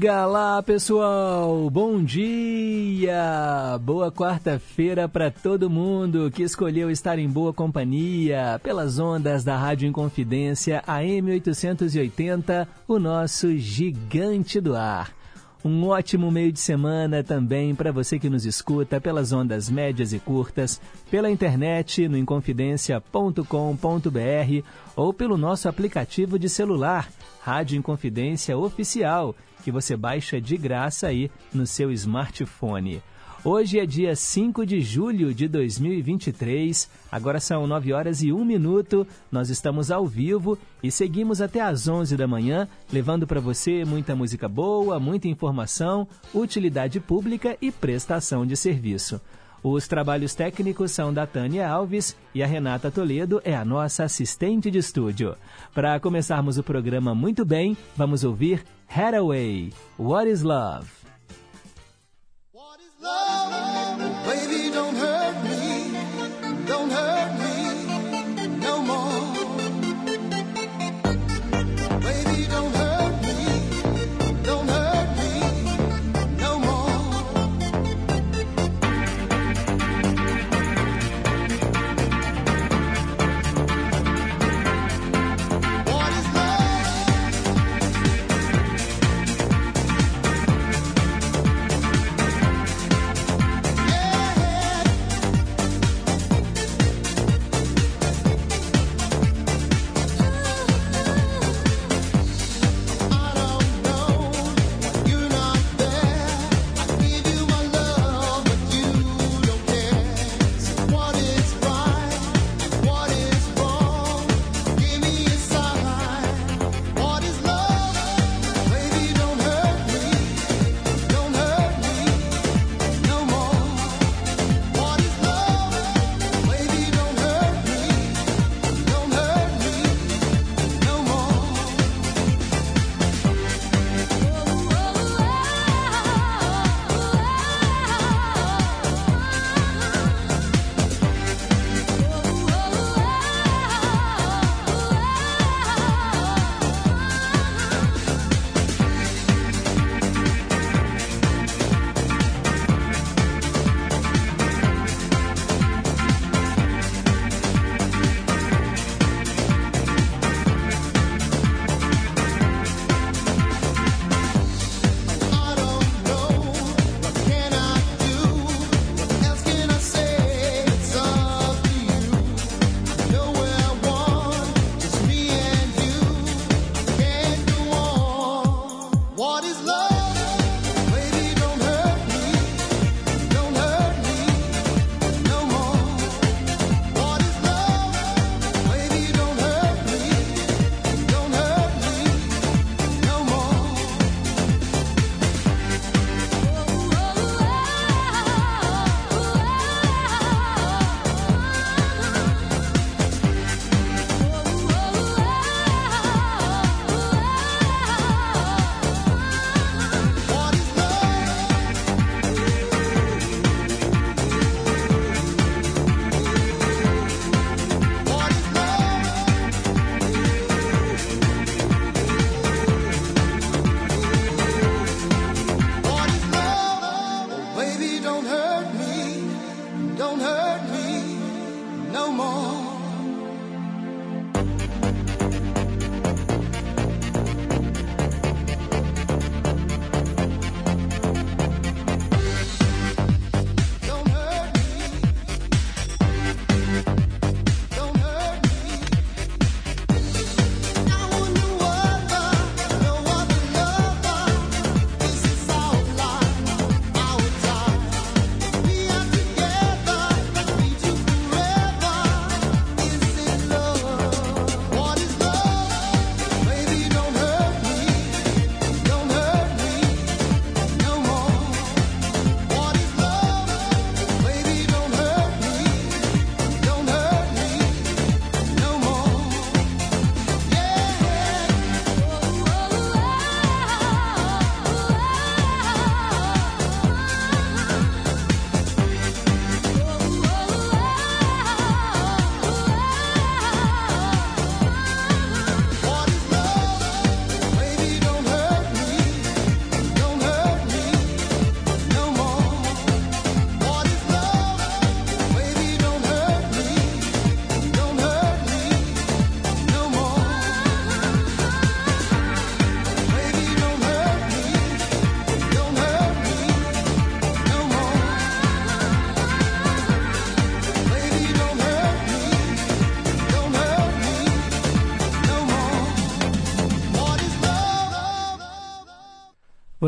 Diga lá, pessoal! Bom dia! Boa quarta-feira para todo mundo que escolheu estar em boa companhia pelas ondas da Rádio Inconfidência AM 880, o nosso gigante do ar. Um ótimo meio de semana também para você que nos escuta pelas ondas médias e curtas, pela internet no inconfidencia.com.br ou pelo nosso aplicativo de celular Rádio Inconfidência Oficial, que você baixa de graça aí no seu smartphone. Hoje é dia 5 de julho de 2023, agora são 9 horas e 1 minuto, nós estamos ao vivo e seguimos até às 11 da manhã, levando para você muita música boa, muita informação, utilidade pública e prestação de serviço. Os trabalhos técnicos são da Tânia Alves e a Renata Toledo é a nossa assistente de estúdio. Para começarmos o programa muito bem, vamos ouvir Hathaway, What is Love? What is love?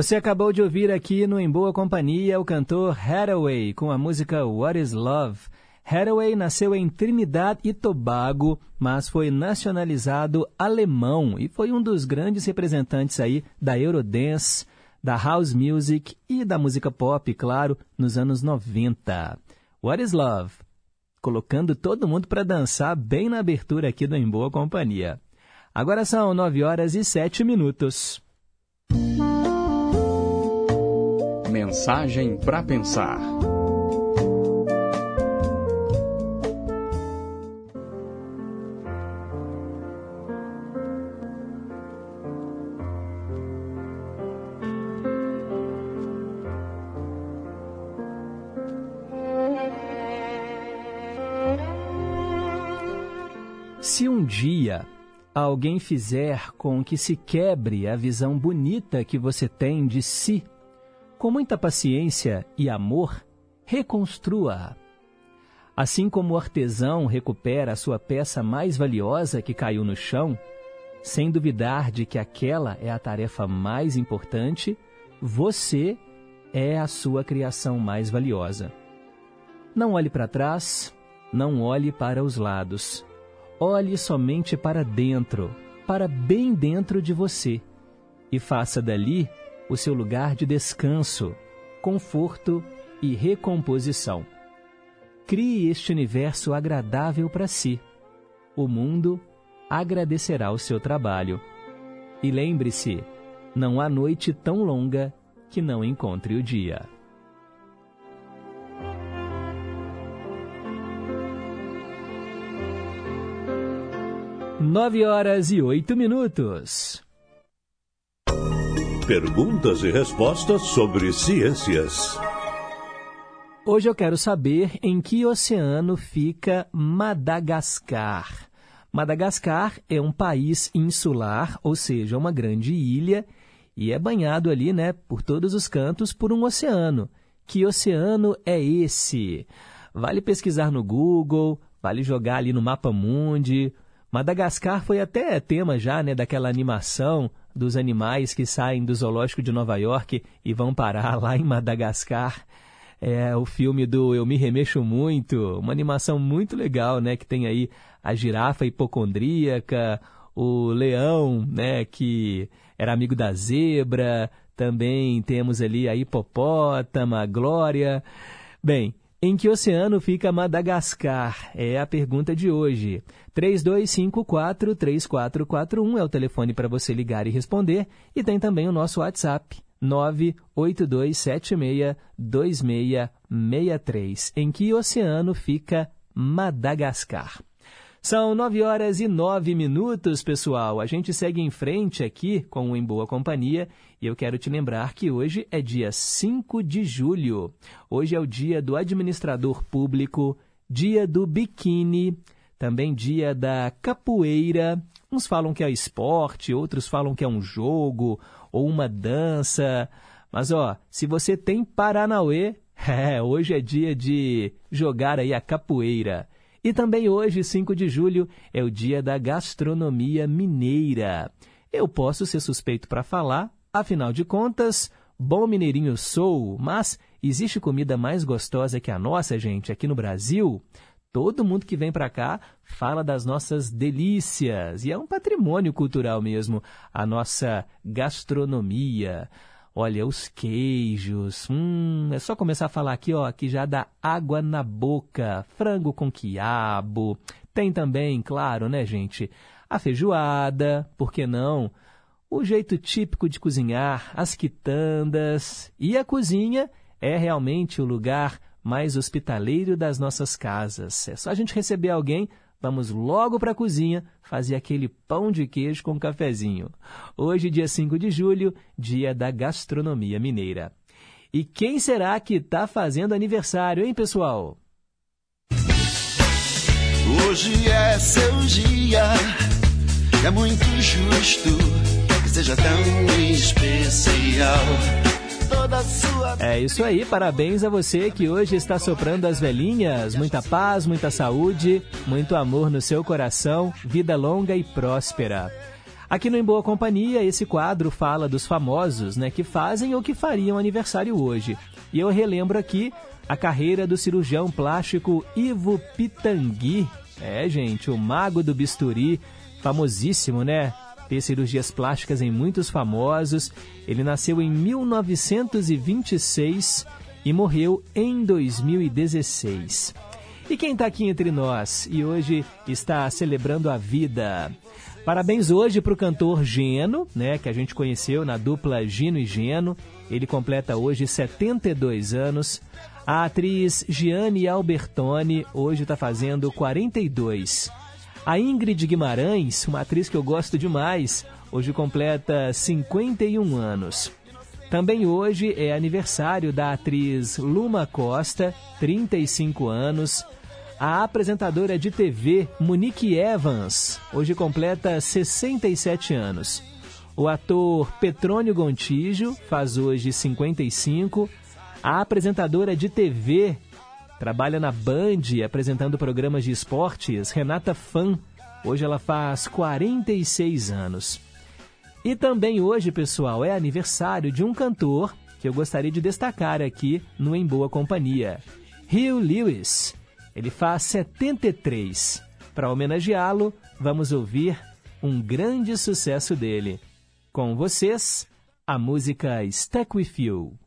Você acabou de ouvir aqui no Em Boa Companhia o cantor Hathaway com a música What is Love. Hathaway nasceu em Trinidad e Tobago, mas foi nacionalizado alemão e foi um dos grandes representantes aí da Eurodance, da house music e da música pop, claro, nos anos 90. What is Love? Colocando todo mundo para dançar bem na abertura aqui do Em Boa Companhia. Agora são 9 horas e 7 minutos. Mensagem para pensar. Se um dia alguém fizer com que se quebre a visão bonita que você tem de si, com muita paciência e amor, reconstrua-a. Assim como o artesão recupera a sua peça mais valiosa que caiu no chão, sem duvidar de que aquela é a tarefa mais importante, você é a sua criação mais valiosa. Não olhe para trás, não olhe para os lados. Olhe somente para dentro, para bem dentro de você, e faça dali o seu lugar de descanso, conforto e recomposição. Crie este universo agradável para si. O mundo agradecerá o seu trabalho. E lembre-se, não há noite tão longa que não encontre o dia. Nove horas e oito minutos. Perguntas e respostas sobre ciências. Hoje eu quero saber em que oceano fica Madagascar. Madagascar é um país insular, ou seja, uma grande ilha, e é banhado ali, né, por todos os cantos por um oceano. Que oceano é esse? Vale pesquisar no Google, vale jogar ali no Mapa Mundi. Madagascar foi até tema já, né, daquela animação dos animais que saem do zoológico de Nova York e vão parar lá em Madagascar. É o filme do Eu Me Remexo Muito, uma animação muito legal, né? Que tem aí a girafa hipocondríaca, o leão, né? Que era amigo da zebra, também temos ali a hipopótama, a Glória. Bem, em que oceano fica Madagascar? É a pergunta de hoje. 3254-3441 é o telefone para você ligar e responder. E tem também o nosso WhatsApp, 982762663. Em que oceano fica Madagascar? São nove horas e nove minutos, pessoal. A gente segue em frente aqui com o Em Boa Companhia e eu quero te lembrar que hoje é dia 5 de julho. Hoje é o dia do administrador público, dia do biquíni, também dia da capoeira. Uns falam que é esporte, outros falam que é um jogo ou uma dança. Mas ó, se você tem Paranauê, é, hoje é dia de jogar aí a capoeira. E também hoje, 5 de julho, é o dia da gastronomia mineira. Eu posso ser suspeito para falar, afinal de contas, bom mineirinho sou, mas existe comida mais gostosa que a nossa, gente, aqui no Brasil? Todo mundo que vem para cá fala das nossas delícias, e é um patrimônio cultural mesmo, a nossa gastronomia. Olha, os queijos. Hum, é só começar a falar aqui, ó, que já dá água na boca. Frango com quiabo. Tem também, claro, né, gente? A feijoada, por que não? O jeito típico de cozinhar, as quitandas. E a cozinha é realmente o lugar mais hospitaleiro das nossas casas. É só a gente receber alguém vamos logo para a cozinha fazer aquele pão de queijo com cafezinho. Hoje, dia 5 de julho, dia da gastronomia mineira. E quem será que está fazendo aniversário, hein, pessoal? Hoje é seu dia, é muito justo que seja tão especial toda a sua. É isso aí, parabéns a você que hoje está soprando as velhinhas. Muita paz, muita saúde, muito amor no seu coração, vida longa e próspera. Aqui no Em Boa Companhia, esse quadro fala dos famosos né, que fazem ou que fariam aniversário hoje. E eu relembro aqui a carreira do cirurgião plástico Ivo Pitangui. É, gente, o mago do bisturi, famosíssimo, né? Fez cirurgias plásticas em muitos famosos. Ele nasceu em 1926 e morreu em 2016. E quem está aqui entre nós e hoje está celebrando a vida? Parabéns hoje para o cantor Geno, né, que a gente conheceu na dupla Gino e Geno. Ele completa hoje 72 anos. A atriz Gianni Albertoni hoje está fazendo 42. A Ingrid Guimarães, uma atriz que eu gosto demais, hoje completa 51 anos. Também hoje é aniversário da atriz Luma Costa, 35 anos. A apresentadora de TV Monique Evans hoje completa 67 anos. O ator Petrônio Gontijo faz hoje 55. A apresentadora de TV trabalha na Band apresentando programas de esportes, Renata Fan. Hoje ela faz 46 anos. E também hoje, pessoal, é aniversário de um cantor que eu gostaria de destacar aqui no Em Boa Companhia, Hugh Lewis. Ele faz 73. Para homenageá-lo, vamos ouvir um grande sucesso dele. Com vocês, a música Stuck With You.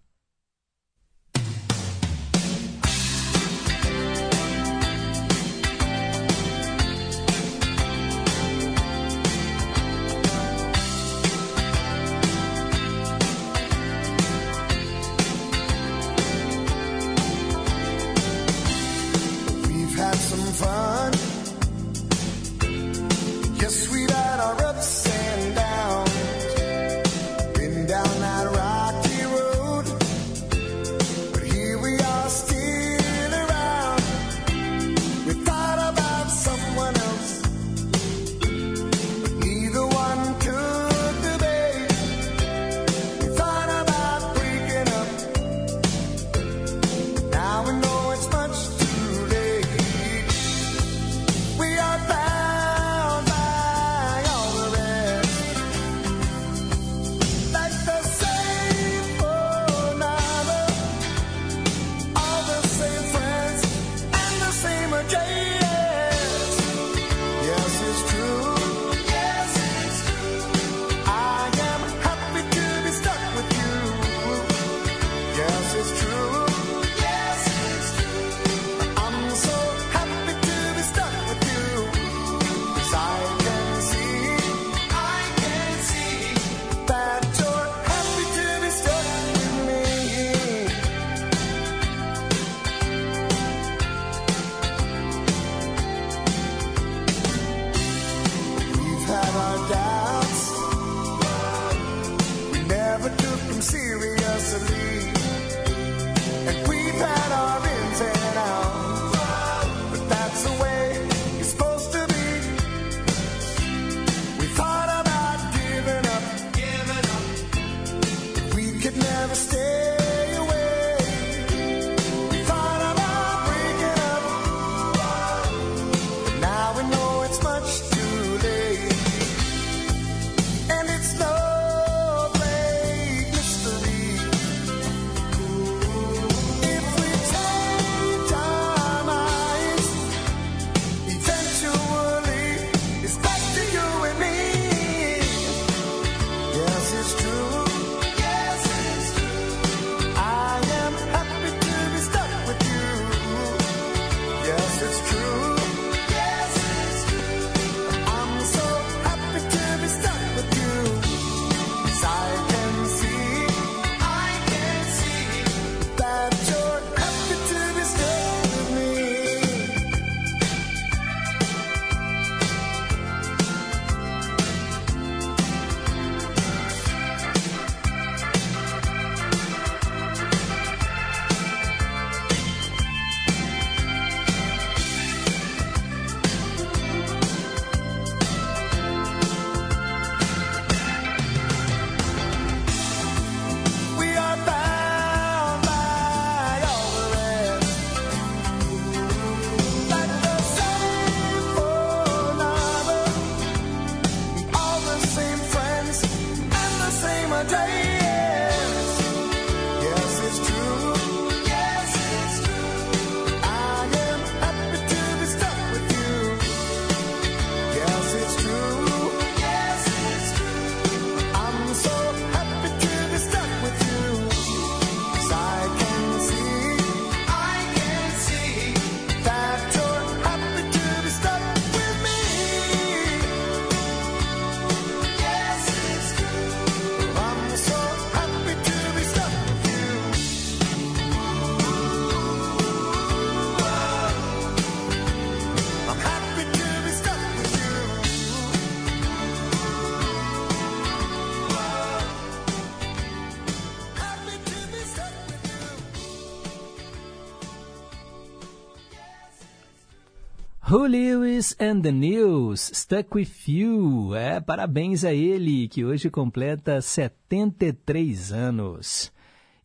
Lewis and the News, Stuck With You. É, parabéns a ele, que hoje completa 73 anos.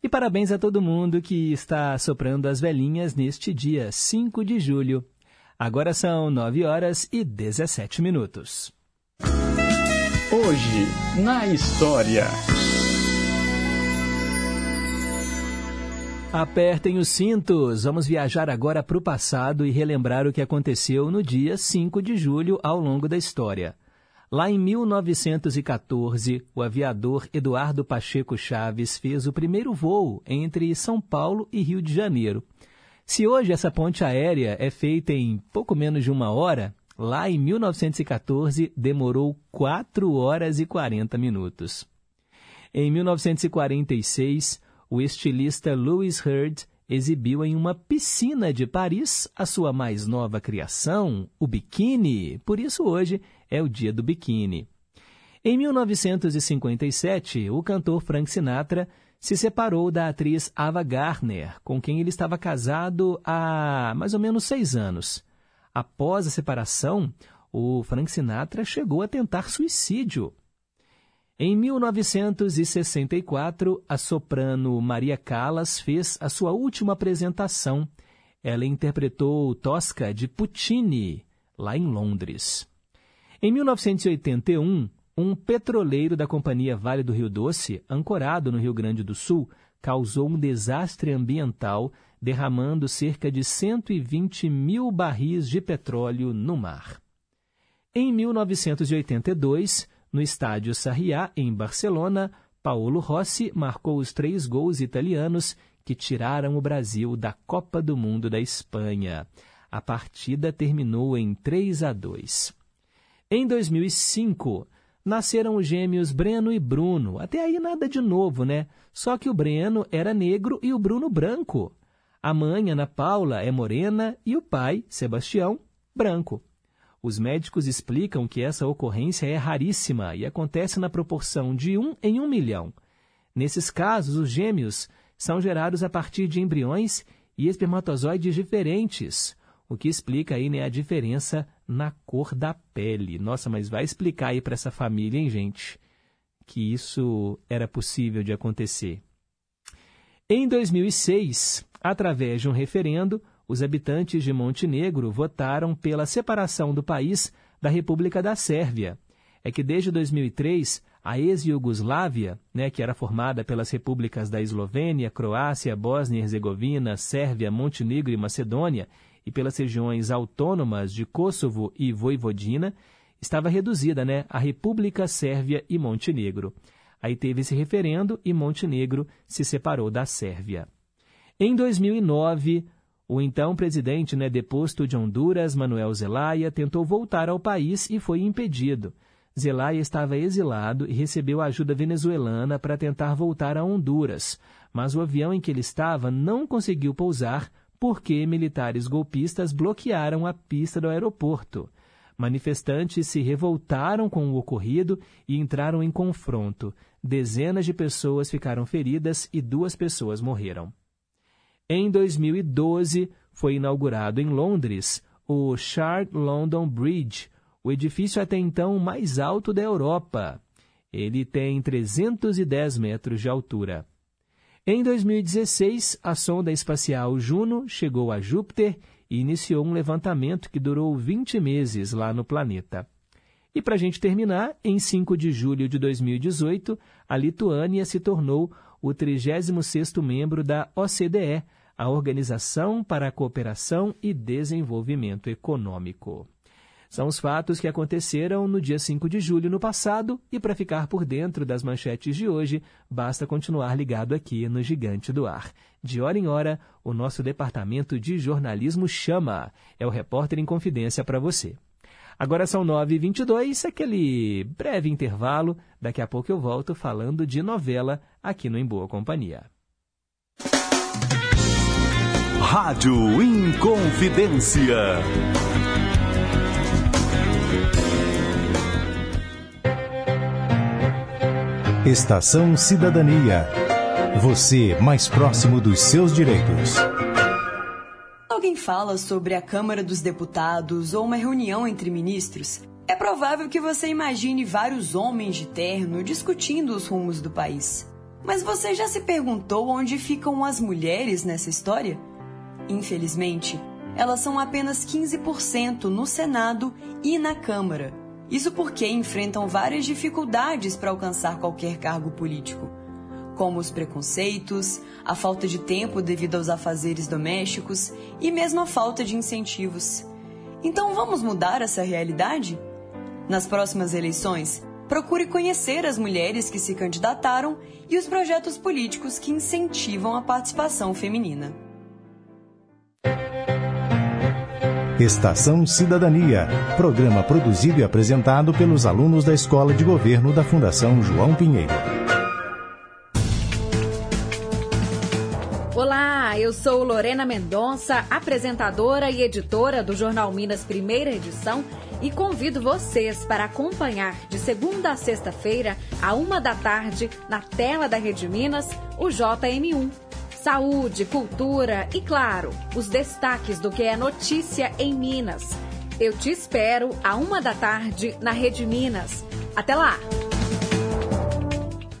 E parabéns a todo mundo que está soprando as velhinhas neste dia 5 de julho. Agora são 9 horas e 17 minutos. Hoje, na história. Apertem os cintos. Vamos viajar agora para o passado e relembrar o que aconteceu no dia 5 de julho ao longo da história. Lá em 1914, o aviador Eduardo Pacheco Chaves fez o primeiro voo entre São Paulo e Rio de Janeiro. Se hoje essa ponte aérea é feita em pouco menos de uma hora, lá em 1914 demorou 4 horas e 40 minutos. Em 1946, o estilista Louis Hurd exibiu em uma piscina de Paris a sua mais nova criação, o biquíni. Por isso hoje é o dia do biquíni. Em 1957, o cantor Frank Sinatra se separou da atriz Ava Gardner, com quem ele estava casado há mais ou menos seis anos. Após a separação, o Frank Sinatra chegou a tentar suicídio. Em 1964, a soprano Maria Callas fez a sua última apresentação. Ela interpretou Tosca de Puccini, lá em Londres. Em 1981, um petroleiro da Companhia Vale do Rio Doce, ancorado no Rio Grande do Sul, causou um desastre ambiental, derramando cerca de 120 mil barris de petróleo no mar. Em 1982, no estádio Sarriá, em Barcelona, Paulo Rossi marcou os três gols italianos que tiraram o Brasil da Copa do Mundo da Espanha. A partida terminou em 3 a 2. Em 2005, nasceram os gêmeos Breno e Bruno. Até aí nada de novo, né? Só que o Breno era negro e o Bruno branco. A mãe, Ana Paula, é morena e o pai, Sebastião, branco. Os médicos explicam que essa ocorrência é raríssima e acontece na proporção de um em um milhão. Nesses casos, os gêmeos são gerados a partir de embriões e espermatozoides diferentes, o que explica aí né, a diferença na cor da pele. Nossa, mas vai explicar aí para essa família, hein, gente, que isso era possível de acontecer. Em 2006, através de um referendo, os habitantes de Montenegro votaram pela separação do país da República da Sérvia. É que desde 2003, a ex-Iugoslávia, né, que era formada pelas repúblicas da Eslovênia, Croácia, Bósnia e Herzegovina, Sérvia, Montenegro e Macedônia, e pelas regiões autônomas de Kosovo e Voivodina, estava reduzida né, à República Sérvia e Montenegro. Aí teve esse referendo e Montenegro se separou da Sérvia. Em 2009, o então presidente né, deposto de Honduras, Manuel Zelaya, tentou voltar ao país e foi impedido. Zelaya estava exilado e recebeu ajuda venezuelana para tentar voltar a Honduras, mas o avião em que ele estava não conseguiu pousar porque militares golpistas bloquearam a pista do aeroporto. Manifestantes se revoltaram com o ocorrido e entraram em confronto. Dezenas de pessoas ficaram feridas e duas pessoas morreram. Em 2012, foi inaugurado em Londres o Shard London Bridge, o edifício até então mais alto da Europa. Ele tem 310 metros de altura. Em 2016, a sonda espacial Juno chegou a Júpiter e iniciou um levantamento que durou 20 meses lá no planeta. E para a gente terminar, em 5 de julho de 2018, a Lituânia se tornou o 36º membro da OCDE, a Organização para a Cooperação e Desenvolvimento Econômico. São os fatos que aconteceram no dia 5 de julho no passado e para ficar por dentro das manchetes de hoje, basta continuar ligado aqui no Gigante do Ar. De hora em hora, o nosso departamento de jornalismo chama. É o repórter em confidência para você. Agora são 9h22, aquele breve intervalo. Daqui a pouco eu volto falando de novela aqui no Em Boa Companhia. Rádio Inconfidência. Estação Cidadania. Você mais próximo dos seus direitos. alguém fala sobre a Câmara dos Deputados ou uma reunião entre ministros, é provável que você imagine vários homens de terno discutindo os rumos do país. Mas você já se perguntou onde ficam as mulheres nessa história? Infelizmente, elas são apenas 15% no Senado e na Câmara. Isso porque enfrentam várias dificuldades para alcançar qualquer cargo político, como os preconceitos, a falta de tempo devido aos afazeres domésticos e mesmo a falta de incentivos. Então vamos mudar essa realidade? Nas próximas eleições, procure conhecer as mulheres que se candidataram e os projetos políticos que incentivam a participação feminina. Estação Cidadania, programa produzido e apresentado pelos alunos da Escola de Governo da Fundação João Pinheiro. Olá, eu sou Lorena Mendonça, apresentadora e editora do Jornal Minas Primeira Edição e convido vocês para acompanhar de segunda a sexta-feira, a uma da tarde, na tela da Rede Minas, o JM1 saúde, cultura e, claro, os destaques do que é notícia em Minas. Eu te espero a uma da tarde na Rede Minas. Até lá!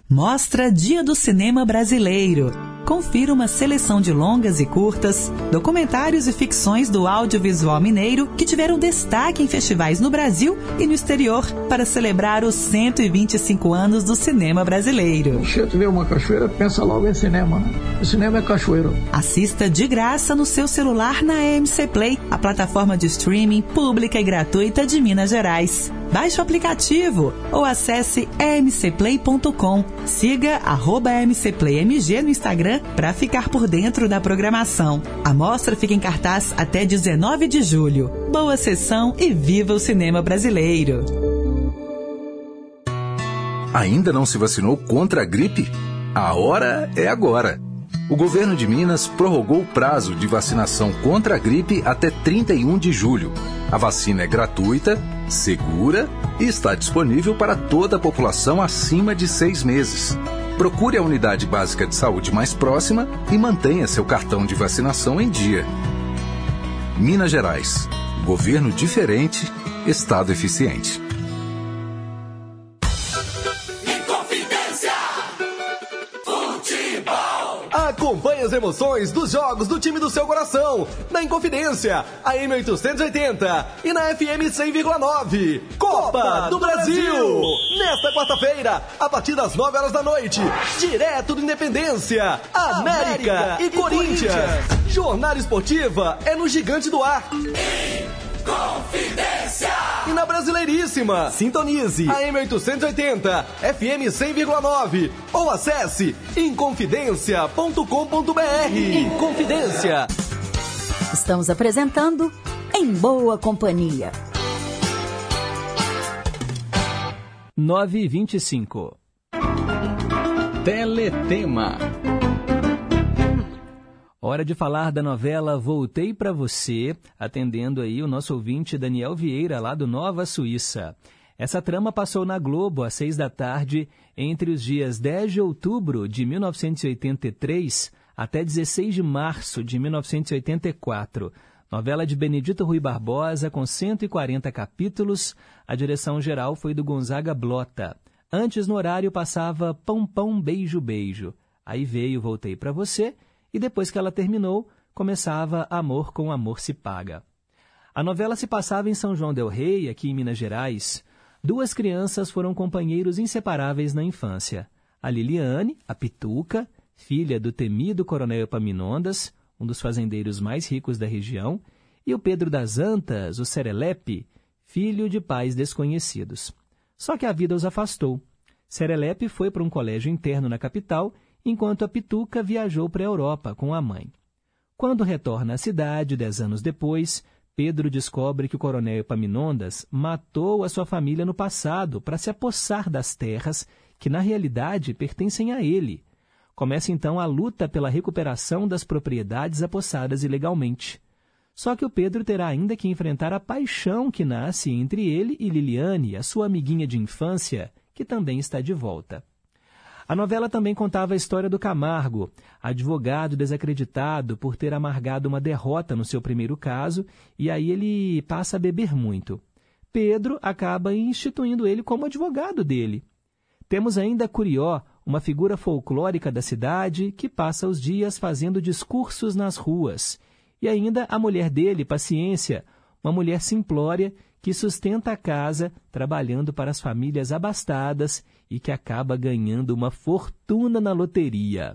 Mostra Dia do Cinema Brasileiro confira uma seleção de longas e curtas, documentários e ficções do audiovisual mineiro que tiveram destaque em festivais no Brasil e no exterior para celebrar os 125 anos do cinema brasileiro. Cheto vê uma cachoeira, pensa logo em cinema. O cinema é cachoeiro. Assista de graça no seu celular na MC Play, a plataforma de streaming pública e gratuita de Minas Gerais. Baixe o aplicativo ou acesse emcplay.com. Siga mcplaymg no Instagram para ficar por dentro da programação. A mostra fica em cartaz até 19 de julho. Boa sessão e viva o cinema brasileiro! Ainda não se vacinou contra a gripe? A hora é agora! O governo de Minas prorrogou o prazo de vacinação contra a gripe até 31 de julho. A vacina é gratuita, segura e está disponível para toda a população acima de seis meses. Procure a unidade básica de saúde mais próxima e mantenha seu cartão de vacinação em dia. Minas Gerais. Governo diferente, Estado eficiente. Acompanhe as emoções dos jogos do time do seu coração, na Inconfidência, a M880 e na FM 100,9. Copa do Brasil! Nesta quarta-feira, a partir das 9 horas da noite, direto do Independência, América, e Corinthians. Jornada esportiva é no Gigante do Ar. Confidência! E na Brasileiríssima, sintonize a M880, FM 100,9 ou acesse inconfidencia.com.br. Inconfidência. Estamos apresentando Em Boa Companhia. 9 e 25. Teletema. Hora de falar da novela Voltei para Você, atendendo aí o nosso ouvinte Daniel Vieira, lá do Nova Suíça. Essa trama passou na Globo às seis da tarde, entre os dias 10 de outubro de 1983 até 16 de março de 1984. Novela de Benedito Rui Barbosa, com 140 capítulos. A direção geral foi do Gonzaga Blota. Antes, no horário, passava Pão Pão Beijo Beijo. Aí veio Voltei para Você e depois que ela terminou, começava Amor com Amor se Paga. A novela se passava em São João del Rei, aqui em Minas Gerais. Duas crianças foram companheiros inseparáveis na infância. A Liliane, a Pituca, filha do temido coronel Epaminondas, um dos fazendeiros mais ricos da região, e o Pedro das Antas, o Serelepe, filho de pais desconhecidos. Só que a vida os afastou. Serelepe foi para um colégio interno na capital enquanto a Pituca viajou para a Europa com a mãe. Quando retorna à cidade, dez anos depois, Pedro descobre que o coronel Epaminondas matou a sua família no passado para se apossar das terras que, na realidade, pertencem a ele. Começa então a luta pela recuperação das propriedades apossadas ilegalmente. Só que o Pedro terá ainda que enfrentar a paixão que nasce entre ele e Liliane, a sua amiguinha de infância, que também está de volta. A novela também contava a história do Camargo, advogado desacreditado por ter amargado uma derrota no seu primeiro caso, e aí ele passa a beber muito. Pedro acaba instituindo ele como advogado dele. Temos ainda Curió, uma figura folclórica da cidade que passa os dias fazendo discursos nas ruas. E ainda a mulher dele, Paciência, uma mulher simplória que sustenta a casa trabalhando para as famílias abastadas e que acaba ganhando uma fortuna na loteria.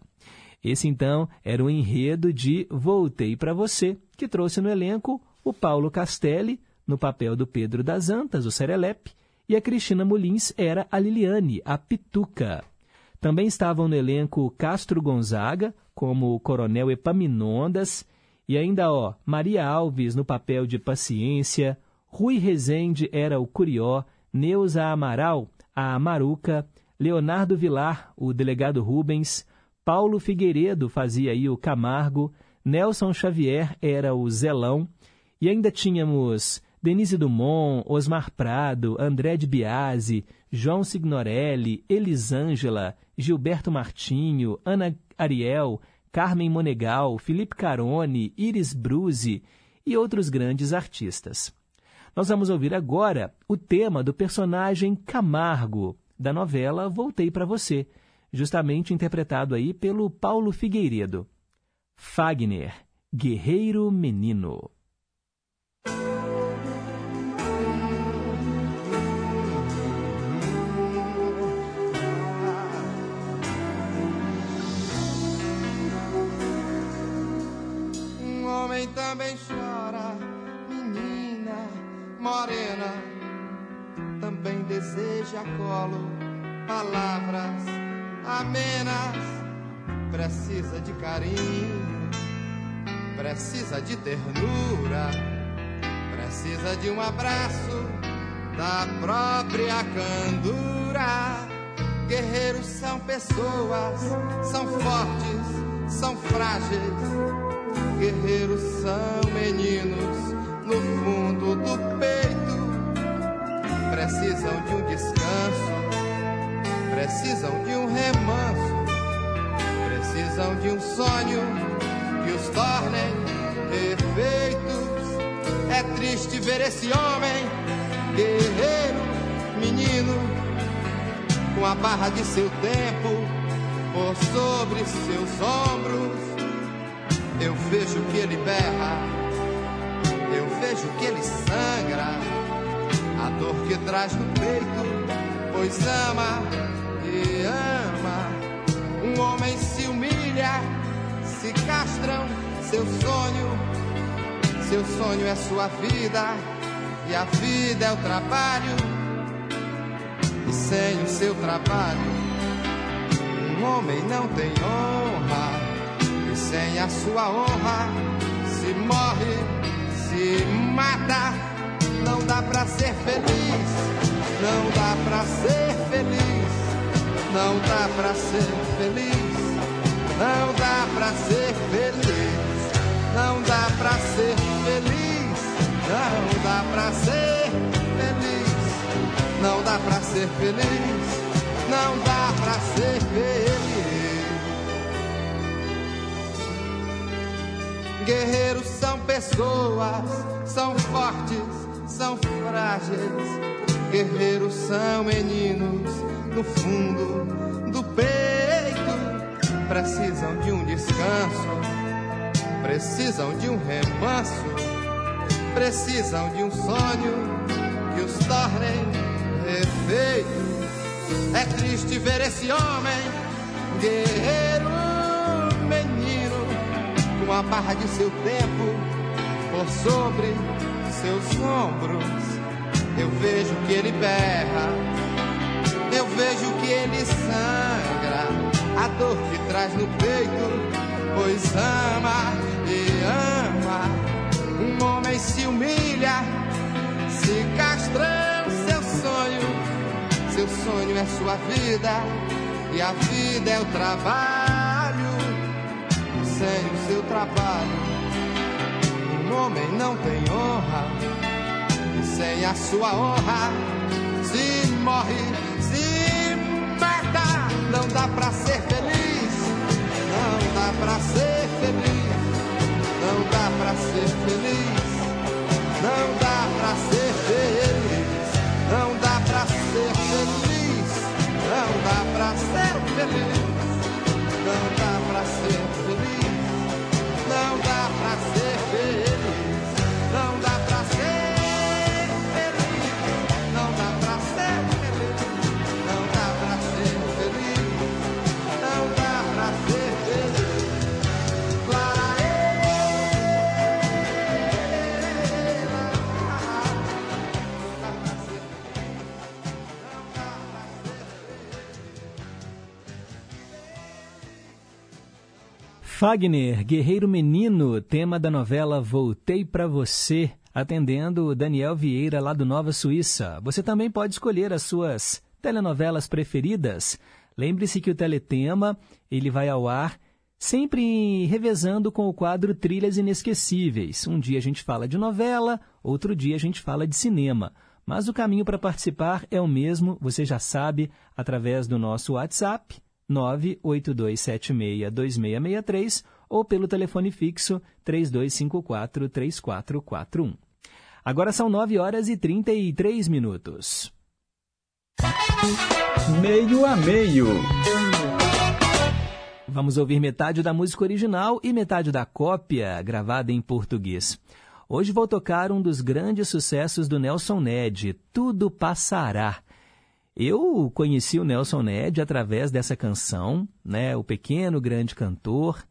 Esse então era o enredo de Voltei para Você, que trouxe no elenco o Paulo Castelli, no papel do Pedro das Antas, o Serelepe, e a Cristina Molins era a Liliane, a Pituca. Também estavam no elenco Castro Gonzaga, como o Coronel Epaminondas, e ainda, ó, Maria Alves no papel de Paciência, Rui Rezende era o Curió, Neuza Amaral, a Amaruca, Leonardo Vilar, o delegado Rubens, Paulo Figueiredo fazia aí o Camargo, Nelson Xavier era o Zelão, e ainda tínhamos Denise Dumont, Osmar Prado, André de Biasi, João Signorelli, Elisângela, Gilberto Martinho, Ana Ariel, Carmen Monegal, Felipe Carone, Iris Bruzi e outros grandes artistas. Nós vamos ouvir agora o tema do personagem Camargo, da novela Voltei para Você, justamente interpretado aí pelo Paulo Figueiredo. Fagner, Guerreiro Menino. Um homem também chora, morena, também deseja colo, palavras amenas, precisa de carinho, precisa de ternura, precisa de um abraço da própria candura. Guerreiros são pessoas, são fortes, são frágeis. Guerreiros são meninos ver esse homem, guerreiro, menino com a barra de seu tempo por sobre seus ombros. Eu vejo que ele berra, eu vejo que ele sangra, a dor que traz no peito, pois ama e ama. Um homem se humilha, se castram seu sonho, seu sonho é sua vida, e a vida é o trabalho e sem o seu trabalho, um homem não tem honra. E sem a sua honra, se morre, se mata. Não dá pra ser feliz, não dá pra ser feliz, não dá pra ser feliz, não dá pra ser feliz, não dá pra ser feliz, não dá pra ser feliz. Não dá pra ser feliz, não dá pra ser feliz. Guerreiros são pessoas, são fortes, são frágeis. Guerreiros são meninos no fundo do peito. Precisam de um descanso, precisam de um remanso, precisam de um sonho que os tornem perfeitos. É triste ver esse homem, guerreiro, menino, com a barra de seu tempo por sobre seus ombros. Eu vejo que ele berra, eu vejo que ele sangra, a dor que traz no peito, pois ama e ama. Homem se humilha, se castrando seu sonho. Seu sonho é sua vida e a vida é o trabalho. Sem o seu trabalho, um homem não tem honra. E sem a sua honra, se morre, se mata. Não dá pra ser feliz, não dá pra ser feliz, não dá pra ser feliz, não dá pra ser feliz, não dá pra ser feliz, não dá pra ser feliz, não dá pra ser feliz, não dá pra ser feliz, Fagner, Guerreiro Menino, tema da novela Voltei pra Você, atendendo Daniel Vieira lá do Nova Suíça. Você também pode escolher as suas telenovelas preferidas. Lembre-se que o Teletema, ele vai ao ar sempre revezando com o quadro Trilhas Inesquecíveis. Um dia a gente fala de novela, outro dia a gente fala de cinema. Mas o caminho para participar é o mesmo, você já sabe, através do nosso WhatsApp 982762663 ou pelo telefone fixo 3254-3441. Agora são 9 horas e 33 minutos. Meio a meio. Vamos ouvir metade da música original e metade da cópia, gravada em português. Hoje vou tocar um dos grandes sucessos do Nelson Ned, Tudo Passará. Eu conheci o Nelson Ned através dessa canção, né, o pequeno grande cantor,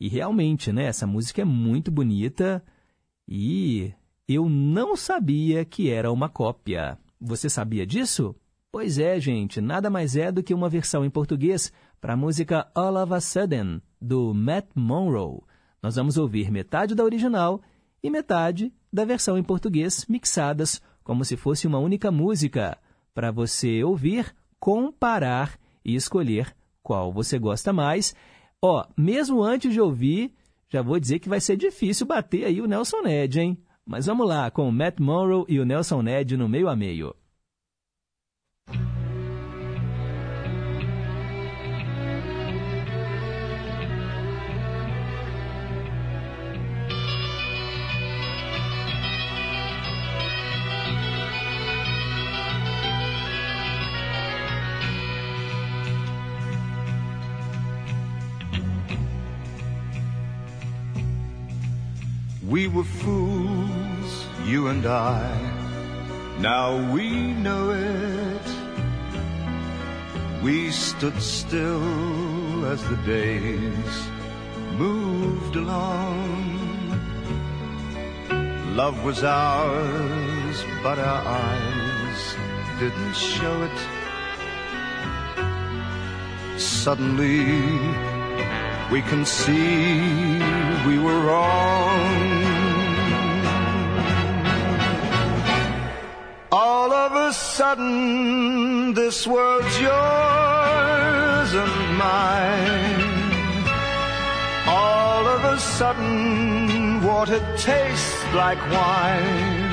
e realmente, né, essa música é muito bonita e eu não sabia que era uma cópia. Você sabia disso? Pois é, gente, nada mais é do que uma versão em português para a música All of a Sudden, do Matt Monroe. Nós vamos ouvir metade da original e metade da versão em português mixadas como se fosse uma única música para você ouvir, comparar e escolher qual você gosta mais. Ó, mesmo antes de ouvir, já vou dizer que vai ser difícil bater aí o Nelson Ned, hein? Mas vamos lá, com o Matt Monroe e o Nelson Ned no meio a meio. We were fools, you and I. Now we know it. We stood still as the days moved along. Love was ours, but our eyes didn't show it. Suddenly, we can see we were wrong. All of a sudden, this world's yours and mine. All of a sudden, water tastes like wine.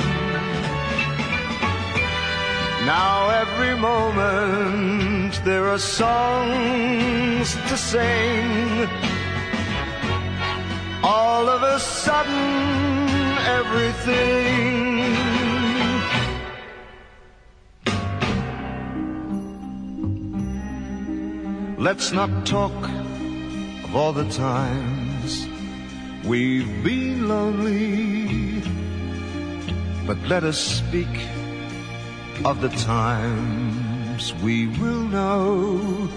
Now every moment there are songs to sing. All of a sudden everything Let's not talk of all the times we've been lonely, but let us speak of the times we will know.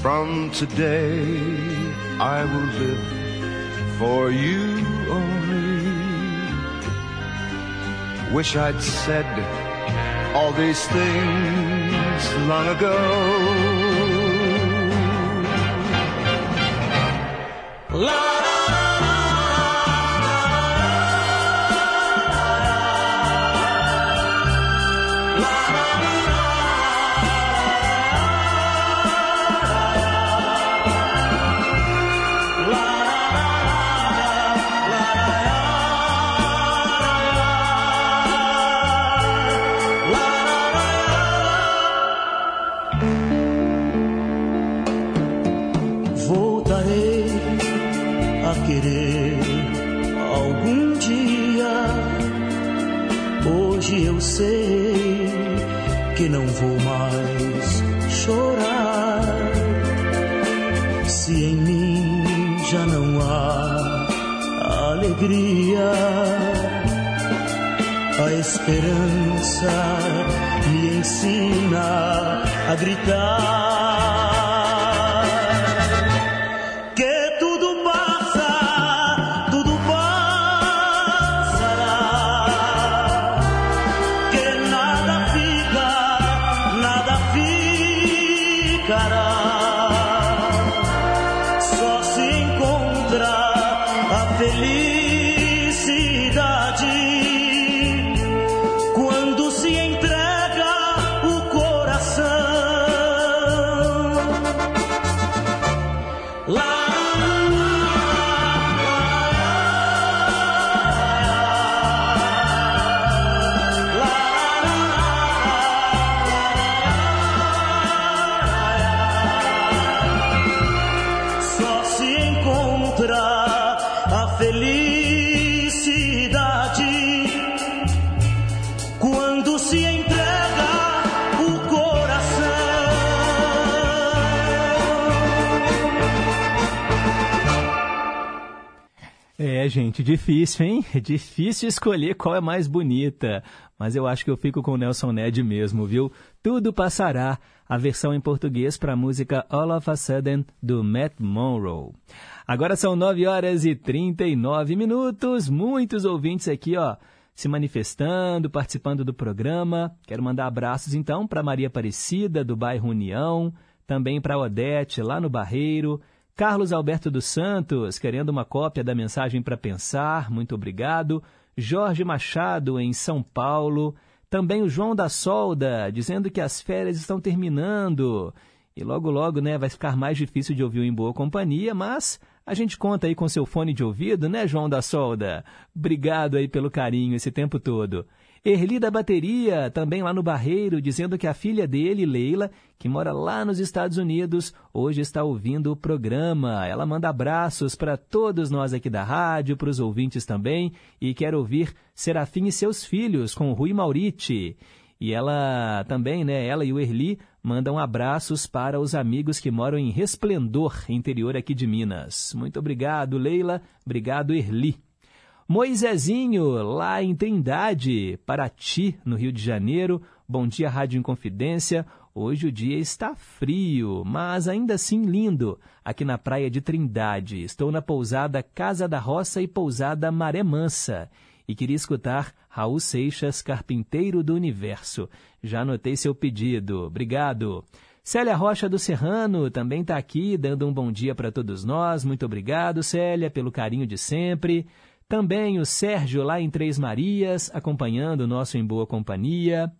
From today, I will live for you only. Wish I'd said all these things long ago. Difícil, hein? Difícil escolher qual é mais bonita. Mas eu acho que eu fico com o Nelson Ned mesmo, viu? Tudo passará. A versão em português para a música All of a Sudden, do Matt Monroe. Agora são 9 horas e 39 minutos. Muitos ouvintes aqui, ó, se manifestando, participando do programa. Quero mandar abraços, então, para Maria Aparecida, do bairro União. Também para Odete, lá no Barreiro. Carlos Alberto dos Santos, querendo uma cópia da mensagem para pensar, muito obrigado. Jorge Machado, em São Paulo. Também o João da Solda, dizendo que as férias estão terminando. E logo, logo, né, vai ficar mais difícil de ouvir Em Boa Companhia, mas a gente conta aí com seu fone de ouvido, né, João da Solda? Obrigado aí pelo carinho esse tempo todo. Erli da Bateria, também lá no Barreiro, dizendo que a filha dele, Leila, que mora lá nos Estados Unidos, hoje está ouvindo o programa. Ela manda abraços para todos nós aqui da rádio, para os ouvintes também, e quer ouvir Serafim e seus filhos com Rui Mauriti. E ela também, né, ela e o Erli mandam abraços para os amigos que moram em Resplendor, interior aqui de Minas. Muito obrigado, Leila. Obrigado, Erli. Moisésinho, lá em Trindade, Paraty, no Rio de Janeiro. Bom dia, Rádio Inconfidência. Hoje o dia está frio, mas ainda assim lindo, aqui na praia de Trindade. Estou na pousada Casa da Roça e pousada Maré Mansa. E queria escutar Raul Seixas, Carpinteiro do Universo. Já anotei seu pedido. Obrigado. Célia Rocha do Serrano também está aqui, dando um bom dia para todos nós. Muito obrigado, Célia, pelo carinho de sempre. Também o Sérgio lá em Três Marias, acompanhando o nosso Em Boa Companhia.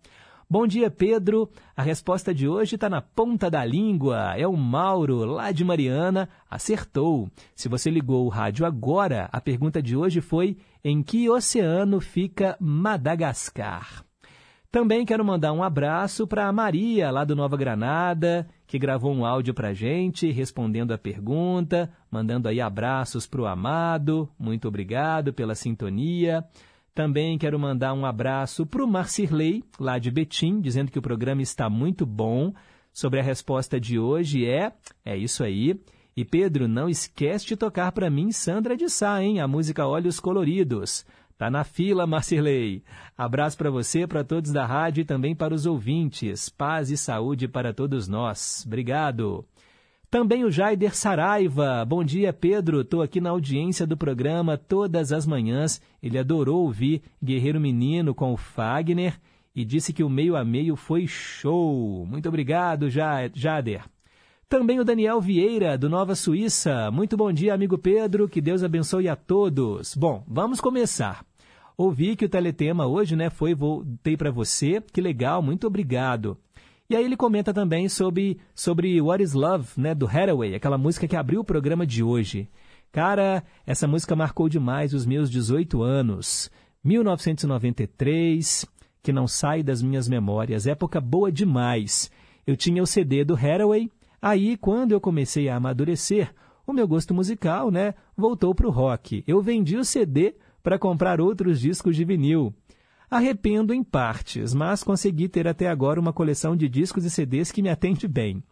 Bom dia, Pedro. A resposta de hoje está na ponta da língua. É o Mauro, lá de Mariana. Acertou. Se você ligou o rádio agora, a pergunta de hoje foi: em que oceano fica Madagascar? Também quero mandar um abraço para a Maria, lá do Nova Granada, que gravou um áudio para a gente, respondendo a pergunta, mandando aí abraços para o amado. Muito obrigado pela sintonia. Também quero mandar um abraço para o Marcirley, lá de Betim, dizendo que o programa está muito bom. Sobre a resposta de hoje é, é isso aí. E Pedro, não esquece de tocar para mim Sandra de Sá, hein? A música Olhos Coloridos. Tá na fila, Marcirley. Abraço para você, para todos da rádio e também para os ouvintes. Paz e saúde para todos nós. Obrigado. Também o Jaider Saraiva. Bom dia, Pedro. Estou aqui na audiência do programa todas as manhãs. Ele adorou ouvir Guerreiro Menino com o Fagner e disse que o meio a meio foi show. Muito obrigado, Jader. Também o Daniel Vieira, do Nova Suíça. Muito bom dia, amigo Pedro. Que Deus abençoe a todos. Bom, vamos começar. Ouvi que o teletema hoje, né, foi Voltei para você. Que legal, muito obrigado. E aí ele comenta também sobre, sobre What is Love, né, do Hathaway, aquela música que abriu o programa de hoje. Cara, essa música marcou demais os meus 18 anos. 1993, que não sai das minhas memórias, época boa demais. Eu tinha o CD do Hathaway Aí, quando eu comecei a amadurecer, o meu gosto musical, né, voltou para o rock. Eu vendi o CD para comprar outros discos de vinil. Arrependo em partes, mas consegui ter até agora uma coleção de discos e CDs que me atende bem.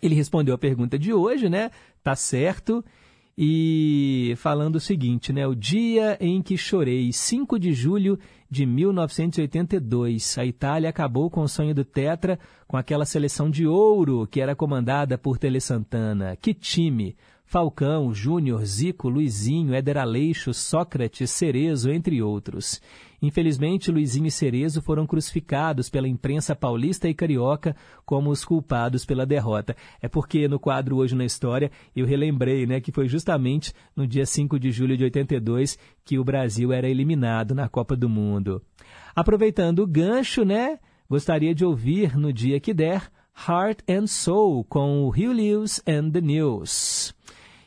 Ele respondeu a pergunta de hoje, né? Tá certo. E falando o seguinte, né? O dia em que chorei, 5 de julho de 1982. A Itália acabou com o sonho do Tetra com aquela seleção de ouro que era comandada por Tele Santana. Que time! Falcão, Júnior, Zico, Luizinho, Éder Aleixo, Sócrates, Cerezo, entre outros. Infelizmente, Luizinho e Cerezo foram crucificados pela imprensa paulista e carioca como os culpados pela derrota. É porque no quadro Hoje na História eu relembrei né, que foi justamente no dia 5 de julho de 82 que o Brasil era eliminado na Copa do Mundo. Aproveitando o gancho, né, gostaria de ouvir no dia que der Heart and Soul com o Hugh Lewis and the News.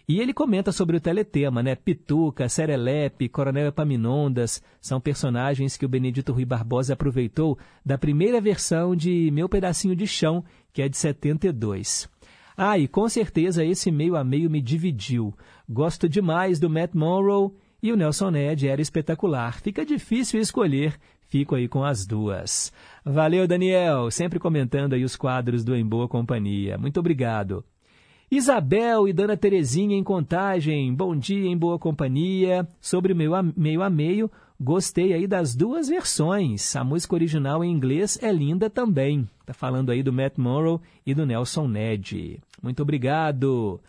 E ele comenta sobre o teletema, né? Pituca, Serelepe, Coronel Epaminondas são personagens que o Benedito Rui Barbosa aproveitou da primeira versão de Meu Pedacinho de Chão, que é de 72. Ah, e com certeza esse meio a meio me dividiu. Gosto demais do Matt Monroe e o Nelson Ned era espetacular. Fica difícil escolher, fico aí com as duas. Valeu, Daniel, sempre comentando aí os quadros do Em Boa Companhia. Muito obrigado. Isabel e Dona Terezinha em Contagem, bom dia em boa companhia. Sobre o meu meio a meio, gostei aí das duas versões. A música original em inglês é linda também. Tá falando aí do Matt Morrow e do Nelson Ned. Muito obrigado.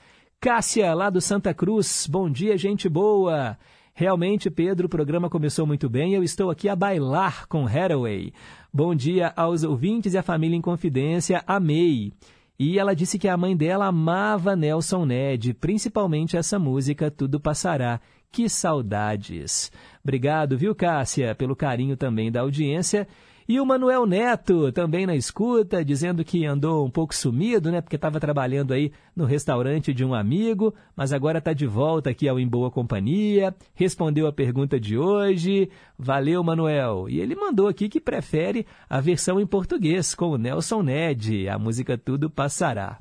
Cássia, lá do Santa Cruz, bom dia, gente boa. Realmente, Pedro, o programa começou muito bem. Eu estou aqui a bailar com Hathaway. Bom dia aos ouvintes e à família em confidência. Amei. E ela disse que a mãe dela amava Nelson Ned, principalmente essa música Tudo Passará. Que saudades! Obrigado, viu, Cássia, pelo carinho também da audiência. E o Manuel Neto, também na escuta, dizendo que andou um pouco sumido, né? Porque estava trabalhando aí no restaurante de um amigo, mas agora está de volta aqui ao Em Boa Companhia. Respondeu a pergunta de hoje. Valeu, Manuel. E ele mandou aqui que prefere a versão em português, com o Nelson Ned. A música Tudo Passará.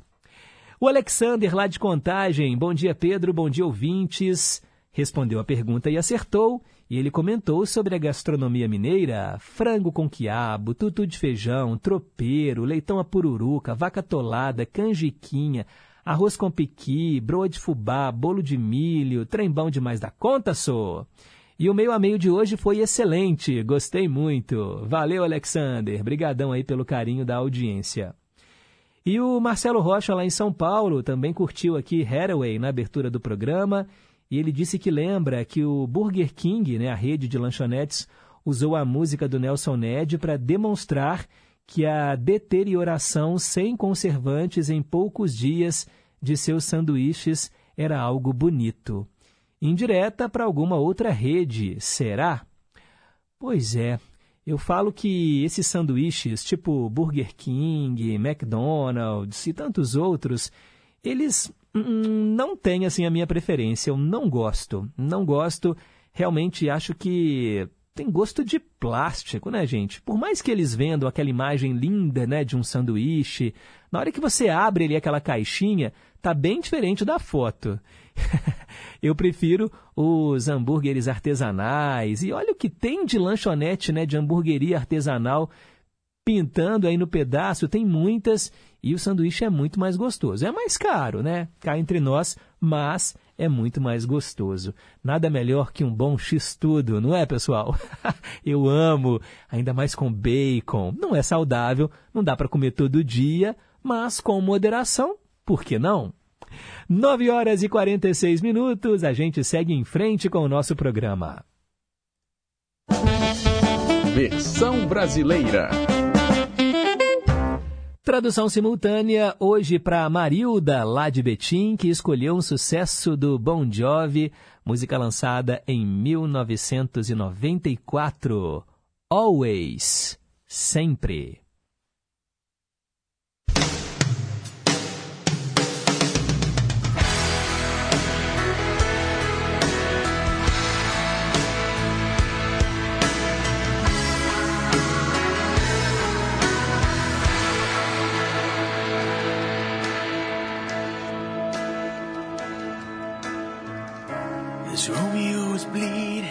O Alexander, lá de Contagem. Bom dia, Pedro. Bom dia, ouvintes. Respondeu a pergunta e acertou. E ele comentou sobre a gastronomia mineira: frango com quiabo, tutu de feijão, tropeiro, leitão a pururuca, vaca tolada, canjiquinha, arroz com piqui, broa de fubá, bolo de milho, trembão demais da conta, sou. E o meio a meio de hoje foi excelente, gostei muito. Valeu, Alexander. Brigadão aí pelo carinho da audiência. E o Marcelo Rocha, lá em São Paulo, também curtiu aqui Hathaway na abertura do programa e ele disse que lembra que o Burger King, né, a rede de lanchonetes, usou a música do Nelson Ned para demonstrar que a deterioração sem conservantes em poucos dias de seus sanduíches era algo bonito. Indireta para alguma outra rede, será? Pois é, eu falo que esses sanduíches, tipo Burger King, McDonald's e tantos outros, eles não tem assim a minha preferência. Eu não gosto. Não gosto. Realmente acho que tem gosto de plástico, né, gente? Por mais que eles vendam aquela imagem linda, né, de um sanduíche, na hora que você abre ali aquela caixinha, tá bem diferente da foto. Eu prefiro os hambúrgueres artesanais. E olha o que tem de lanchonete, né, de hamburgueria artesanal pintando aí no pedaço, tem muitas e o sanduíche é muito mais gostoso. É mais caro, né? Cá entre nós, mas é muito mais gostoso. Nada melhor que um bom x-tudo, não é, pessoal? Eu amo, ainda mais com bacon. Não é saudável, não dá para comer todo dia, mas com moderação, por que não? 9 horas e 46 minutos, a gente segue em frente com o nosso programa. Versão brasileira. Tradução simultânea hoje para Marilda, lá de Betim, que escolheu um sucesso do Bon Jovi, música lançada em 1994. Always, sempre.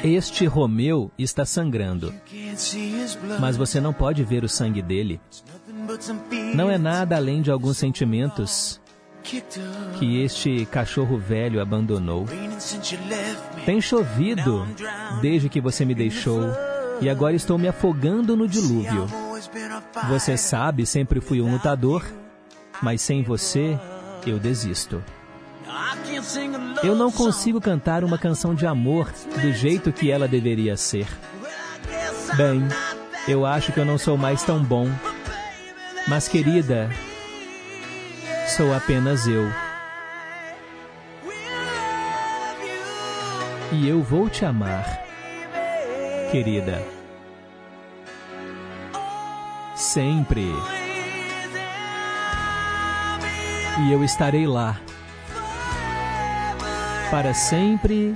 Este Romeu está sangrando, mas você não pode ver o sangue dele. Não é nada além de alguns sentimentos que este cachorro velho abandonou. Tem chovido desde que você me deixou. e agora estou me afogando no dilúvio. Você sabe, sempre fui um lutador, mas sem você eu desisto. Eu não consigo cantar uma canção de amor do jeito que ela deveria ser. Bem, eu acho que eu não sou mais tão bom. Mas, querida, sou apenas eu. E eu vou te amar, querida. Sempre. E eu estarei lá para sempre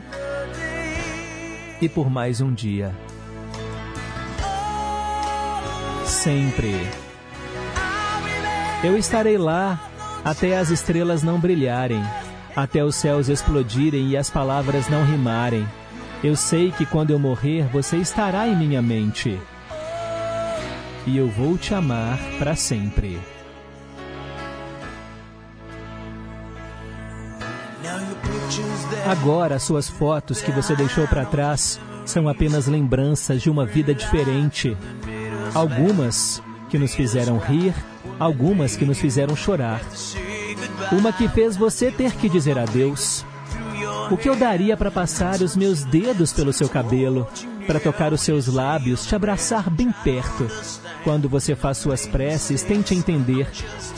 e por mais um dia. Sempre. Eu estarei lá até as estrelas não brilharem, até os céus explodirem e as palavras não rimarem. Eu sei que quando eu morrer, você estará em minha mente. E eu vou te amar para sempre. Agora, suas fotos que você deixou para trás são apenas lembranças de uma vida diferente. Algumas que nos fizeram rir, algumas que nos fizeram chorar. Uma que fez você ter que dizer adeus. O que eu daria para passar os meus dedos pelo seu cabelo, para tocar os seus lábios, te abraçar bem perto. Quando você faz suas preces, tente entender.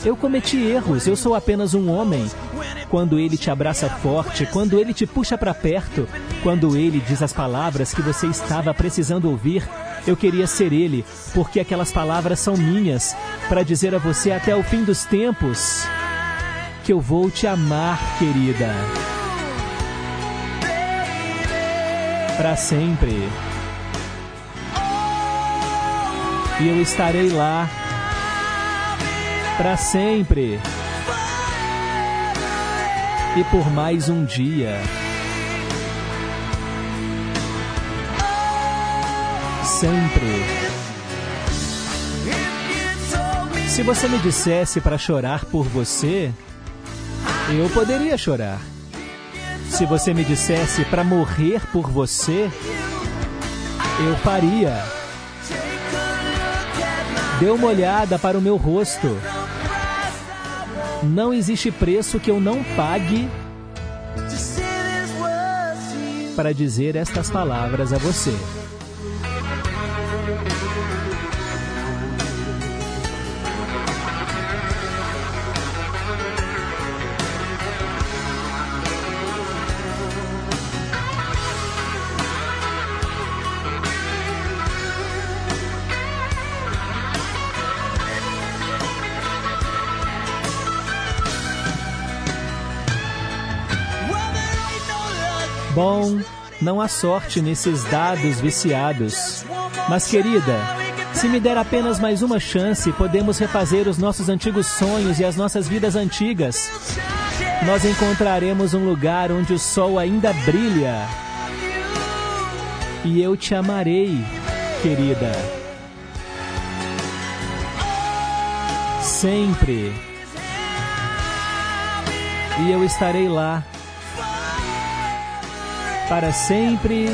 Eu cometi erros, eu sou apenas um homem quando ele te abraça forte, quando ele te puxa para perto, quando ele diz as palavras que você estava precisando ouvir. Eu queria ser ele, porque aquelas palavras são minhas, para dizer a você até o fim dos tempos que eu vou te amar, querida. Para sempre. E eu estarei lá para sempre e por mais um dia. Sempre. Se você me dissesse para chorar por você, eu poderia chorar. Se você me dissesse para morrer por você, eu faria. Dê uma olhada para o meu rosto. Não existe preço que eu não pague para dizer estas palavras a você. Bom, não há sorte nesses dados viciados. Mas, querida, se me der apenas mais uma chance, podemos refazer os nossos antigos sonhos e as nossas vidas antigas. Nós encontraremos um lugar onde o sol ainda brilha. E eu te amarei, querida. Sempre. E eu estarei lá para sempre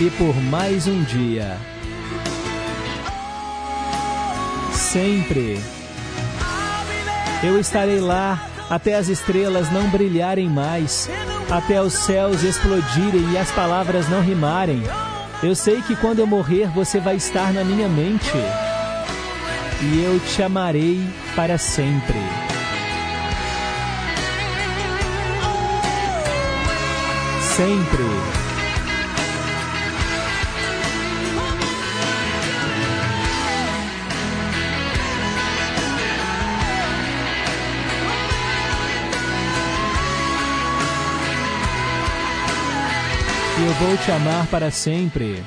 e por mais um dia. Sempre. Eu estarei lá até as estrelas não brilharem mais, até os céus explodirem e as palavras não rimarem. Eu sei que quando eu morrer você vai estar na minha mente. E eu te amarei para sempre. Sempre. E eu vou te amar para sempre.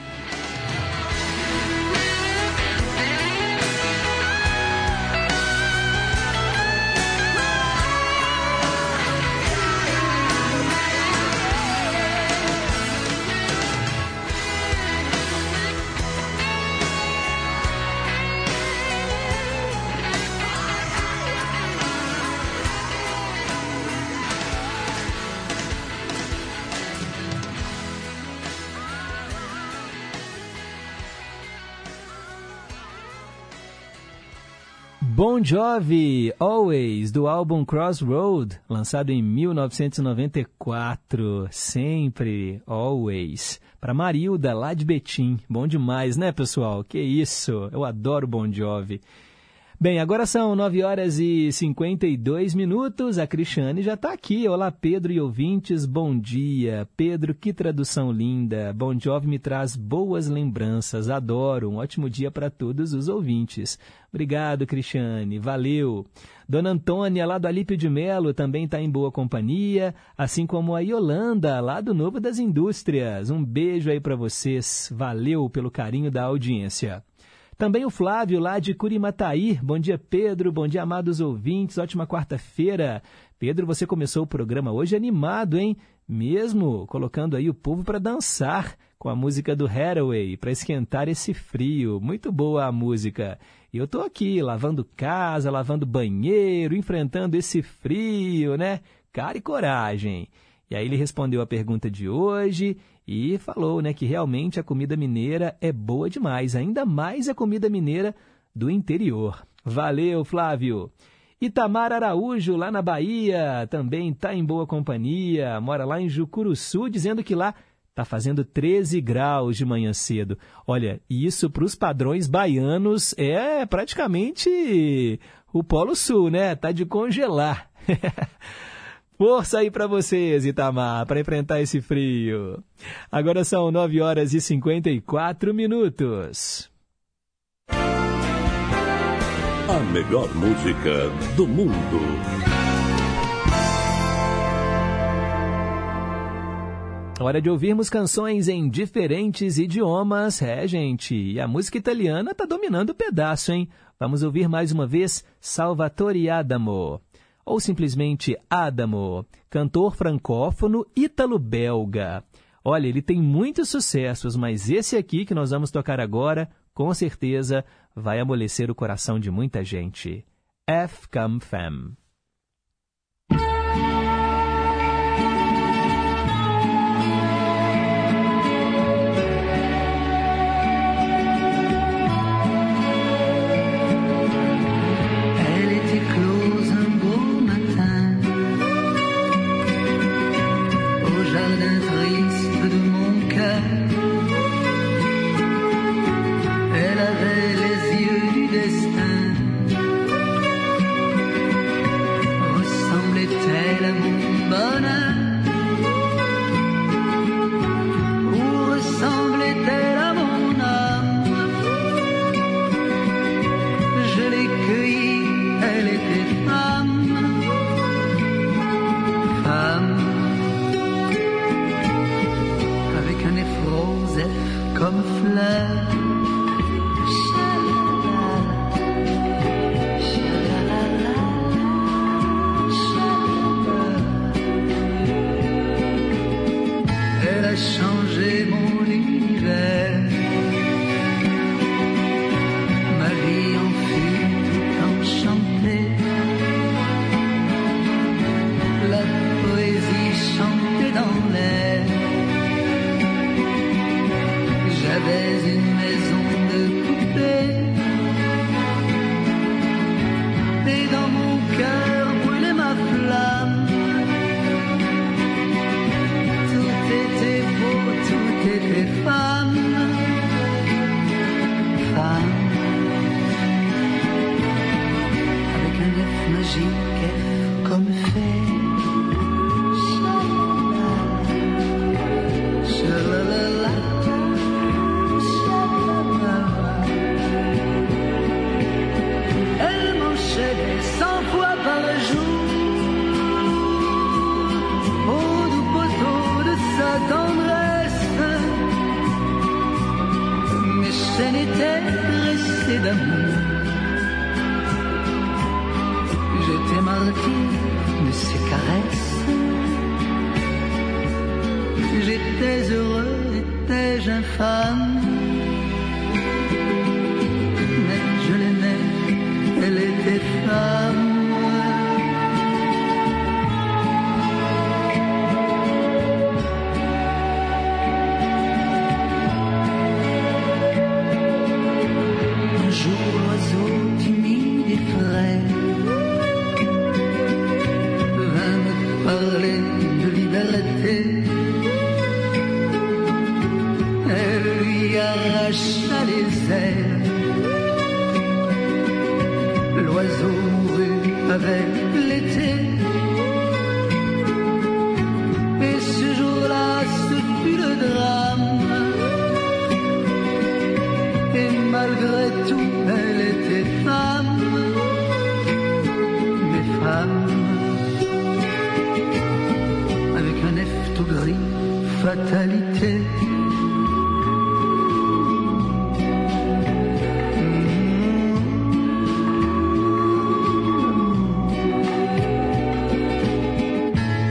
Bon Jovi, Always, do álbum Crossroad, lançado em 1994. Sempre, Always. Para Marilda, lá de Betim. Bom demais, né, pessoal? Que isso, eu adoro Bon Jovi. Bem, agora são 9 horas e 52 minutos. A Cristiane já está aqui. Olá, Pedro e ouvintes, bom dia. Pedro, que tradução linda. Bom Jovi me traz boas lembranças. Adoro. Um ótimo dia para todos os ouvintes. Obrigado, Cristiane. Valeu. Dona Antônia, lá do Alípio de Melo, também está em boa companhia, assim como a Yolanda, lá do Novo das Indústrias. Um beijo aí para vocês. Valeu pelo carinho da audiência. Também o Flávio, lá de Curimataí. Bom dia, Pedro. Bom dia, amados ouvintes. Ótima quarta-feira. Pedro, você começou o programa hoje animado, hein? Mesmo colocando aí o povo para dançar com a música do Hathaway, para esquentar esse frio. Muito boa a música. E eu estou aqui lavando casa, lavando banheiro, enfrentando esse frio, né? Cara e coragem. E aí ele respondeu a pergunta de hoje e falou né, que realmente a comida mineira é boa demais, ainda mais a comida mineira do interior. Valeu, Flávio! Itamar Araújo, lá na Bahia, também está em boa companhia, mora lá em Jucuruçu, dizendo que lá está fazendo 13 graus de manhã cedo. Olha, isso para os padrões baianos é praticamente o Polo Sul, né? Tá de congelar. Força aí para vocês, Itamar, para enfrentar esse frio. Agora são 9 horas e 54 minutos. A melhor música do mundo. Hora de ouvirmos canções em diferentes idiomas. É, gente, e a música italiana tá dominando o pedaço, hein? Vamos ouvir mais uma vez Salvatore Adamo ou simplesmente Adamo, cantor francófono ítalo-belga. Olha, ele tem muitos sucessos, mas esse aqui que nós vamos tocar agora, com certeza, vai amolecer o coração de muita gente. F Come Femme.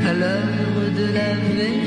À l'heure de la vérité.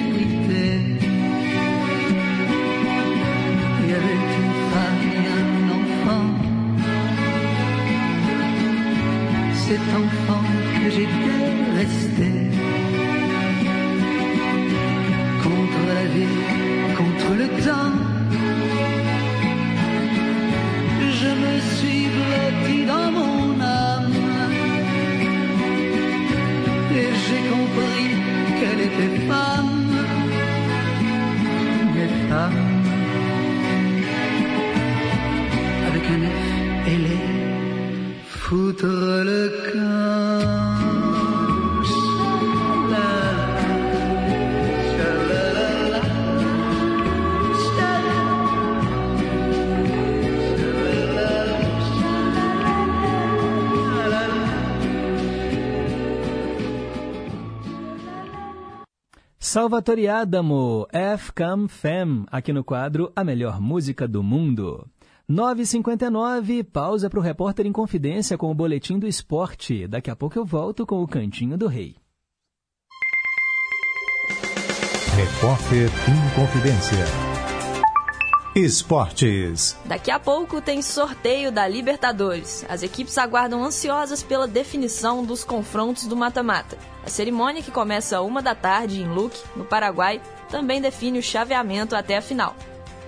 Salvatore Adamo, F Come Fem, aqui no quadro A Melhor Música do Mundo. 9h59, pausa para o repórter em confidência com o Boletim do Esporte. Daqui a pouco eu volto com o Cantinho do Rei. Repórter em confidência. Esportes. Daqui a pouco tem sorteio da Libertadores. As equipes aguardam ansiosas pela definição dos confrontos do mata-mata. A cerimônia, que começa uma da tarde em Luque, no Paraguai, também define o chaveamento até a final.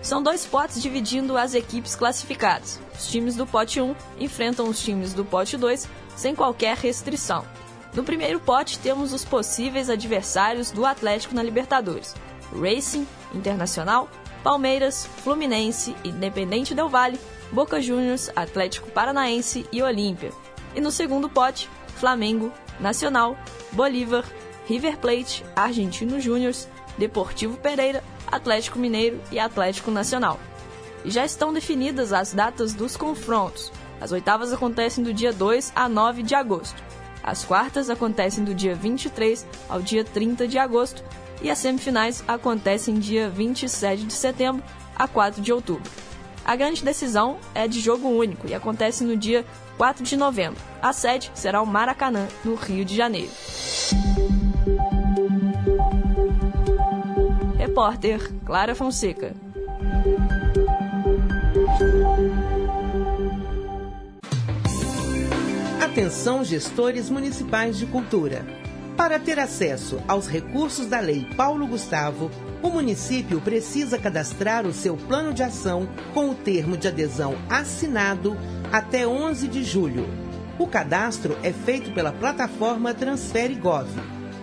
São dois potes dividindo as equipes classificadas. Os times do pote 1 enfrentam os times do pote 2 sem qualquer restrição. No primeiro pote temos os possíveis adversários do Atlético na Libertadores: Racing, Internacional, Palmeiras, Fluminense, Independente Del Valle, Boca Juniors, Atlético Paranaense e Olímpia. E no segundo pote, Flamengo, Nacional, Bolívar, River Plate, Argentino Júniors, Deportivo Pereira, Atlético Mineiro e Atlético Nacional. E já estão definidas as datas dos confrontos. As oitavas acontecem do dia 2 a 9 de agosto. As quartas acontecem do dia 23 ao dia 30 de agosto e as semifinais acontecem dia 27 de setembro a 4 de outubro. A grande decisão é de jogo único e acontece no dia 4 de novembro. A sede será o Maracanã, no Rio de Janeiro. Repórter Clara Fonseca. Atenção, gestores municipais de cultura. Para ter acesso aos recursos da Lei Paulo Gustavo, o município precisa cadastrar o seu plano de ação com o termo de adesão assinado até 11 de julho. O cadastro é feito pela plataforma Transfere Gov.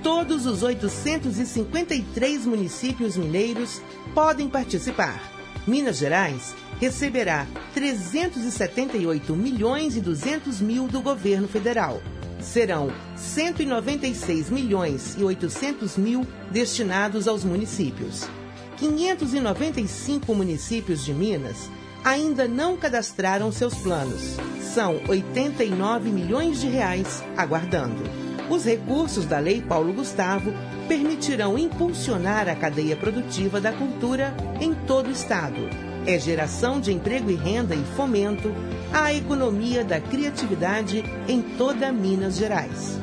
Todos os 853 municípios mineiros podem participar. Minas Gerais receberá 378 milhões e 200 mil do governo federal serão 196 milhões e 800 mil destinados aos municípios. 595 municípios de Minas ainda não cadastraram seus planos. São 89 milhões de reais aguardando. Os recursos da Lei Paulo Gustavo permitirão impulsionar a cadeia produtiva da cultura em todo o estado. É geração de emprego e renda e fomento à economia da criatividade em toda Minas Gerais.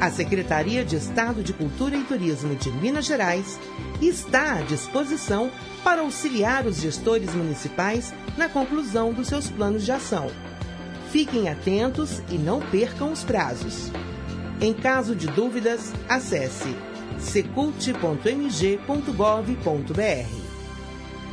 A Secretaria de Estado de Cultura e Turismo de Minas Gerais está à disposição para auxiliar os gestores municipais na conclusão dos seus planos de ação. Fiquem atentos e não percam os prazos. Em caso de dúvidas, acesse secult.mg.gov.br.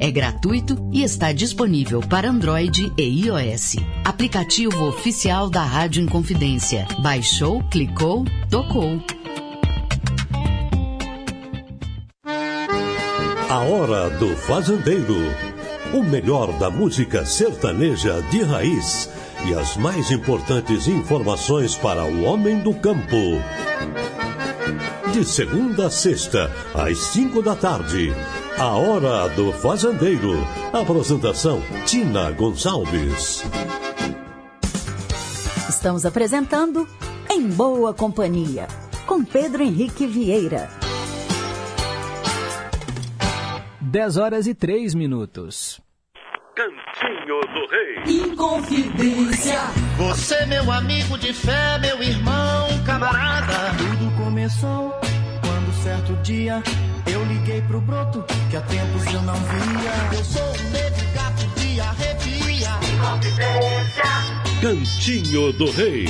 é gratuito e está disponível para Android e iOS. Aplicativo oficial da Rádio Inconfidência. Baixou, clicou, tocou. A Hora do Fazendeiro. O melhor da música sertaneja de raiz e as mais importantes informações para o homem do campo. De segunda a sexta, às cinco da tarde. A Hora do Fazendeiro. Apresentação: Tina Gonçalves. Estamos apresentando Em Boa Companhia, com Pedro Henrique Vieira. 10 horas e 3 minutos. Cantinho do Rei. Inconfidência. Você, meu amigo de fé, meu irmão, camarada. Tudo começou certo dia eu liguei pro broto que há tempos eu não via. Eu sou o negro gato de arrepia. Cantinho do Rei.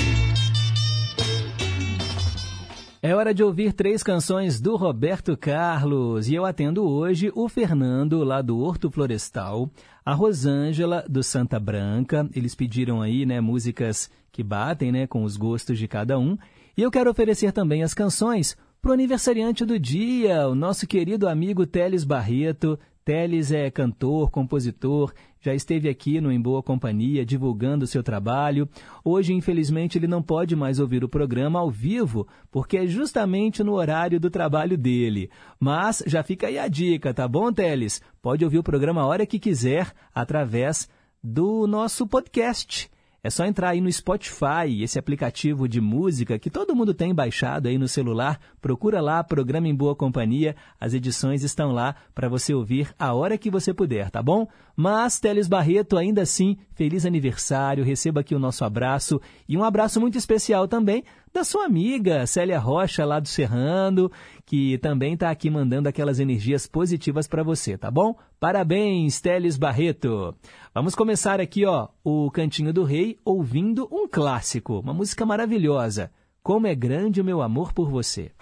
É hora de ouvir três canções do Roberto Carlos e eu atendo hoje o Fernando, lá do Horto Florestal, a Rosângela, do Santa Branca. Eles pediram aí, né, músicas que batem, né, com os gostos de cada um. E eu quero oferecer também as canções para o aniversariante do dia, o nosso querido amigo Teles Barreto. Teles é cantor, compositor, já esteve aqui no Em Boa Companhia divulgando seu trabalho. Hoje, infelizmente, ele não pode mais ouvir o programa ao vivo, porque é justamente no horário do trabalho dele. Mas já fica aí a dica, tá bom, Teles? Pode ouvir o programa a hora que quiser, através do nosso podcast. É só entrar aí no Spotify, esse aplicativo de música que todo mundo tem baixado aí no celular. Procura lá, Programa em Boa Companhia. As edições estão lá para você ouvir a hora que você puder, tá bom? Mas, Teles Barreto, ainda assim, feliz aniversário. Receba aqui o nosso abraço e um abraço muito especial também da sua amiga Célia Rocha, lá do Serrano, que também está aqui mandando aquelas energias positivas para você, tá bom? Parabéns, Teles Barreto! Vamos começar aqui, ó, o Cantinho do Rei ouvindo um clássico, uma música maravilhosa. Como é grande o meu amor por você.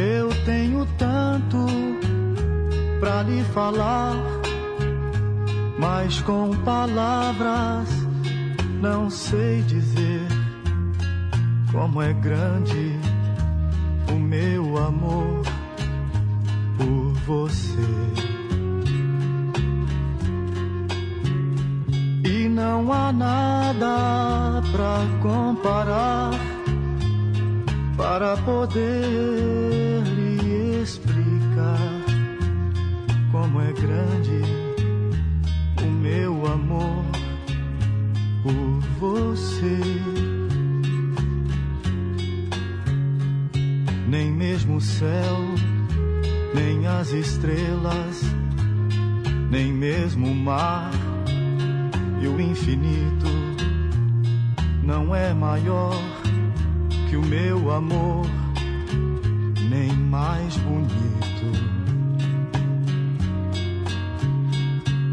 Eu tenho tanto pra lhe falar, mas com palavras não sei dizer como é grande o meu amor por você. E não há nada pra comparar para poder lhe explicar como é grande o meu amor por você. Nem mesmo o céu, nem as estrelas, nem mesmo o mar e o infinito não é maior que o meu amor, nem mais bonito.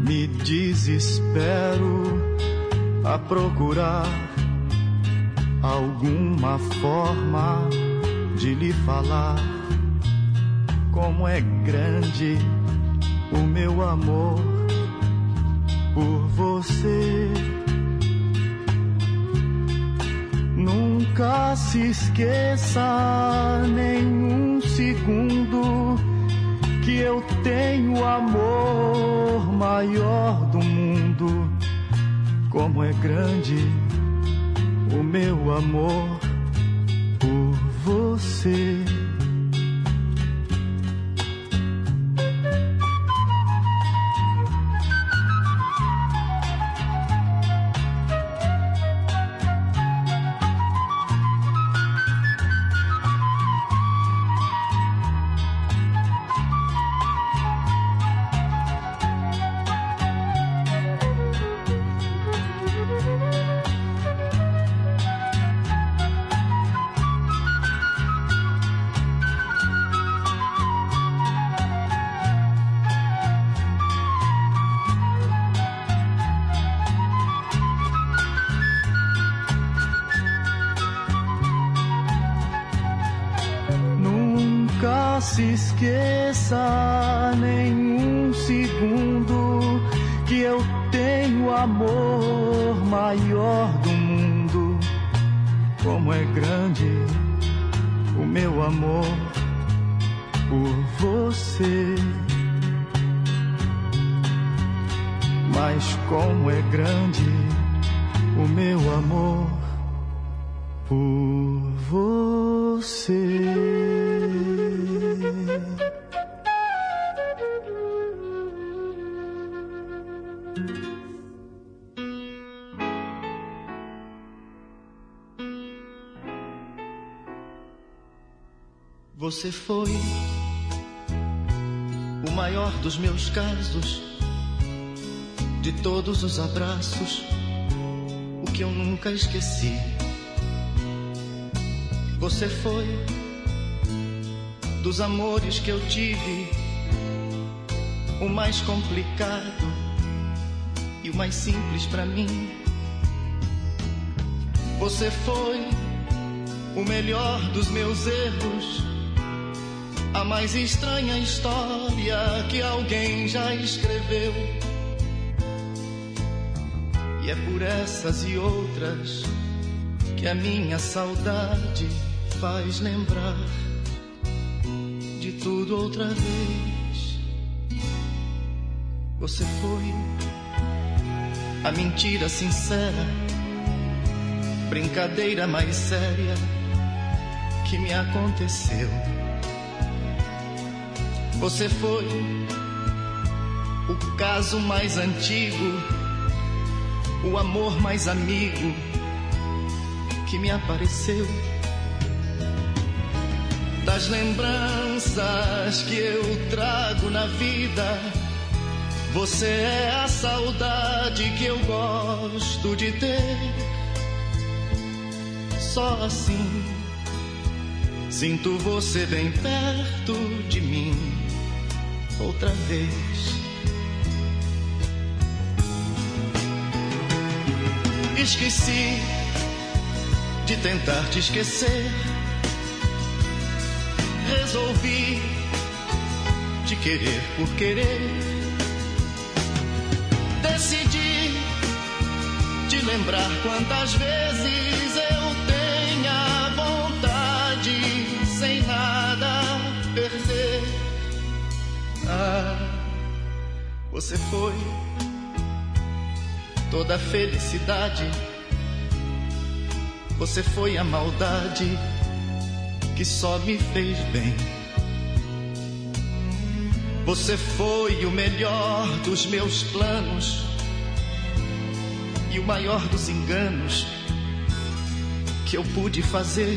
Me desespero a procurar alguma forma de lhe falar como é grande o meu amor por você. Nunca se esqueça nenhum segundo que eu tenho o amor maior do mundo. Como é grande o meu amor por você. Você foi o maior dos meus casos, de todos os abraços, o que eu nunca esqueci. Você foi dos amores que eu tive, o mais complicado e o mais simples para mim. Você foi o melhor dos meus erros, a mais estranha história que alguém já escreveu. E é por essas e outras que a minha saudade faz lembrar de tudo outra vez. Você foi a mentira sincera, brincadeira mais séria que me aconteceu. Você foi o caso mais antigo, o amor mais amigo que me apareceu das lembranças que eu trago na vida. Você é a saudade que eu gosto de ter. Só assim sinto você bem perto de mim outra vez. Esqueci de tentar te esquecer resolvi te querer por querer. Decidi te lembrar quantas vezes eu você foi toda a felicidade. Você foi a maldade que só me fez bem. Você foi o melhor dos meus planos e o maior dos enganos que eu pude fazer.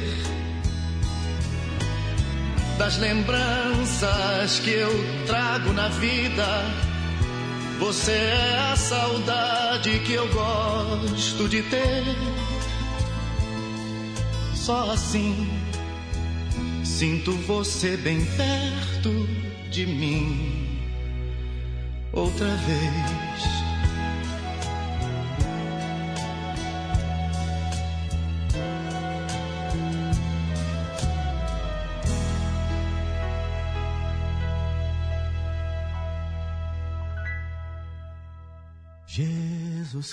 Das lembranças que eu trago na vida, você é a saudade que eu gosto de ter. Só assim Sinto você bem perto de mim outra vez.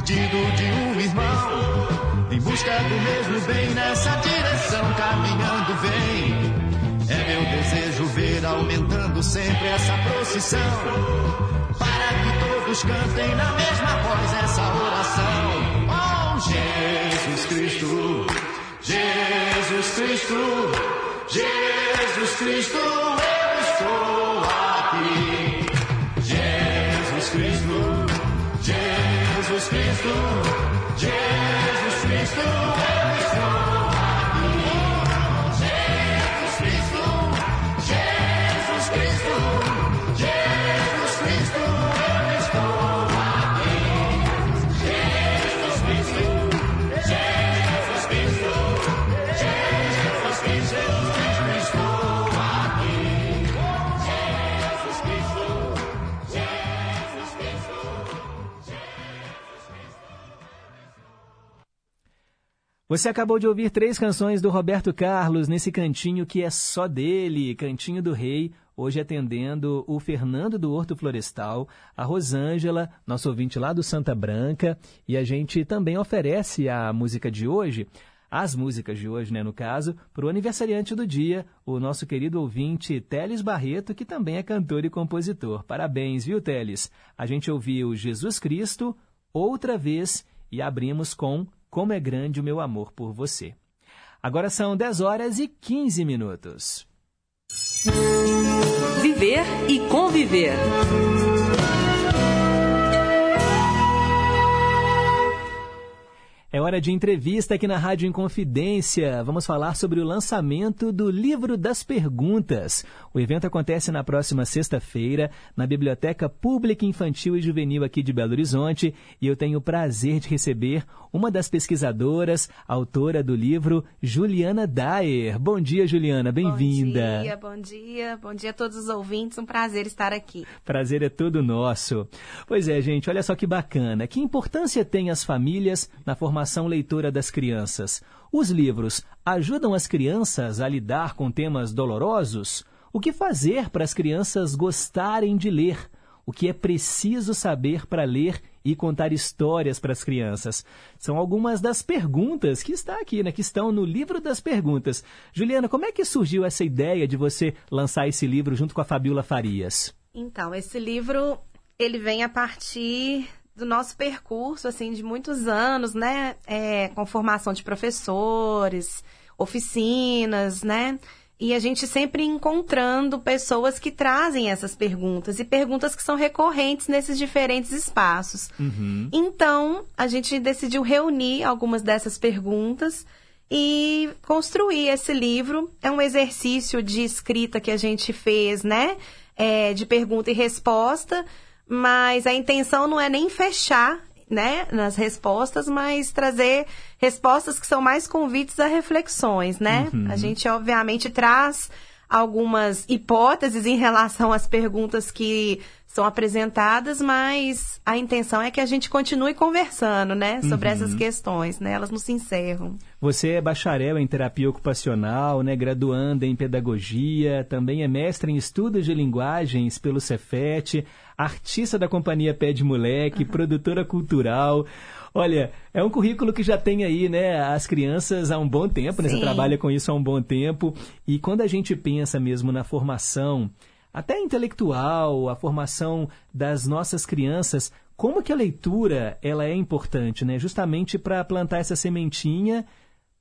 perdido de um irmão. Em busca do mesmo bem, nessa direção caminhando vem. É meu desejo ver aumentando sempre essa procissão. Para que todos cantem na mesma voz essa oração. Oh, Jesus Cristo, Jesus Cristo, Jesus Cristo, Você acabou de ouvir três canções do Roberto Carlos nesse cantinho que é só dele, Cantinho do Rei, hoje atendendo o Fernando do Horto Florestal, a Rosângela, nosso ouvinte lá do Santa Branca, e a gente também oferece a música de hoje, as músicas de hoje, né, no caso, para o aniversariante do dia, o nosso querido ouvinte Teles Barreto, que também é cantor e compositor. Parabéns, viu, Teles? A gente ouviu Jesus Cristo, outra vez, e abrimos com Como é Grande o Meu Amor por Você. Agora são 10 horas e 15 minutos. Viver e conviver. É hora de entrevista aqui na Rádio Inconfidência. Vamos falar sobre o lançamento do Livro das Perguntas. O evento acontece na próxima sexta-feira, na Biblioteca Pública Infantil e Juvenil aqui de Belo Horizonte, e eu tenho o prazer de receber uma das pesquisadoras, autora do livro, Juliana Daer. Bom dia, Juliana, bem-vinda. Bom dia, bom dia, bom dia a todos os ouvintes. Um prazer estar aqui. Prazer é todo nosso. Pois é, gente, olha só que bacana. Que importância tem as famílias na formação leitora das crianças? Os livros ajudam as crianças a lidar com temas dolorosos? O que fazer para as crianças gostarem de ler? O que é preciso saber para ler e contar histórias para as crianças? São algumas das perguntas que está aqui, né, que estão no livro das perguntas. Juliana, como é que surgiu essa ideia de você lançar esse livro junto com a Fabiola Farias? Então, esse livro ele vem a partir do nosso percurso, assim, de muitos anos, né? É, com formação de professores, oficinas, né? E a gente sempre encontrando pessoas que trazem essas perguntas e perguntas que são recorrentes nesses diferentes espaços. Uhum. Então, a gente decidiu reunir algumas dessas perguntas e construir esse livro. É um exercício de escrita que a gente fez, né? É, de pergunta e resposta, mas a intenção não é nem fechar né, nas respostas, mas trazer respostas que são mais convites a reflexões, né? Uhum. A gente, obviamente, traz algumas hipóteses em relação às perguntas que são apresentadas, mas a intenção é que a gente continue conversando, né, sobre Uhum. essas questões, né? Elas não se encerram. Você é bacharel em terapia ocupacional, né, graduanda em pedagogia, também é mestre em estudos de linguagens pelo Cefet, artista da companhia Pé de Moleque, produtora cultural. Olha, é um currículo que já tem aí, né, as crianças há um bom tempo, né? Você trabalha com isso há um bom tempo. E quando a gente pensa mesmo na formação, até intelectual, a formação das nossas crianças, como que a leitura ela é importante, né? Justamente para plantar essa sementinha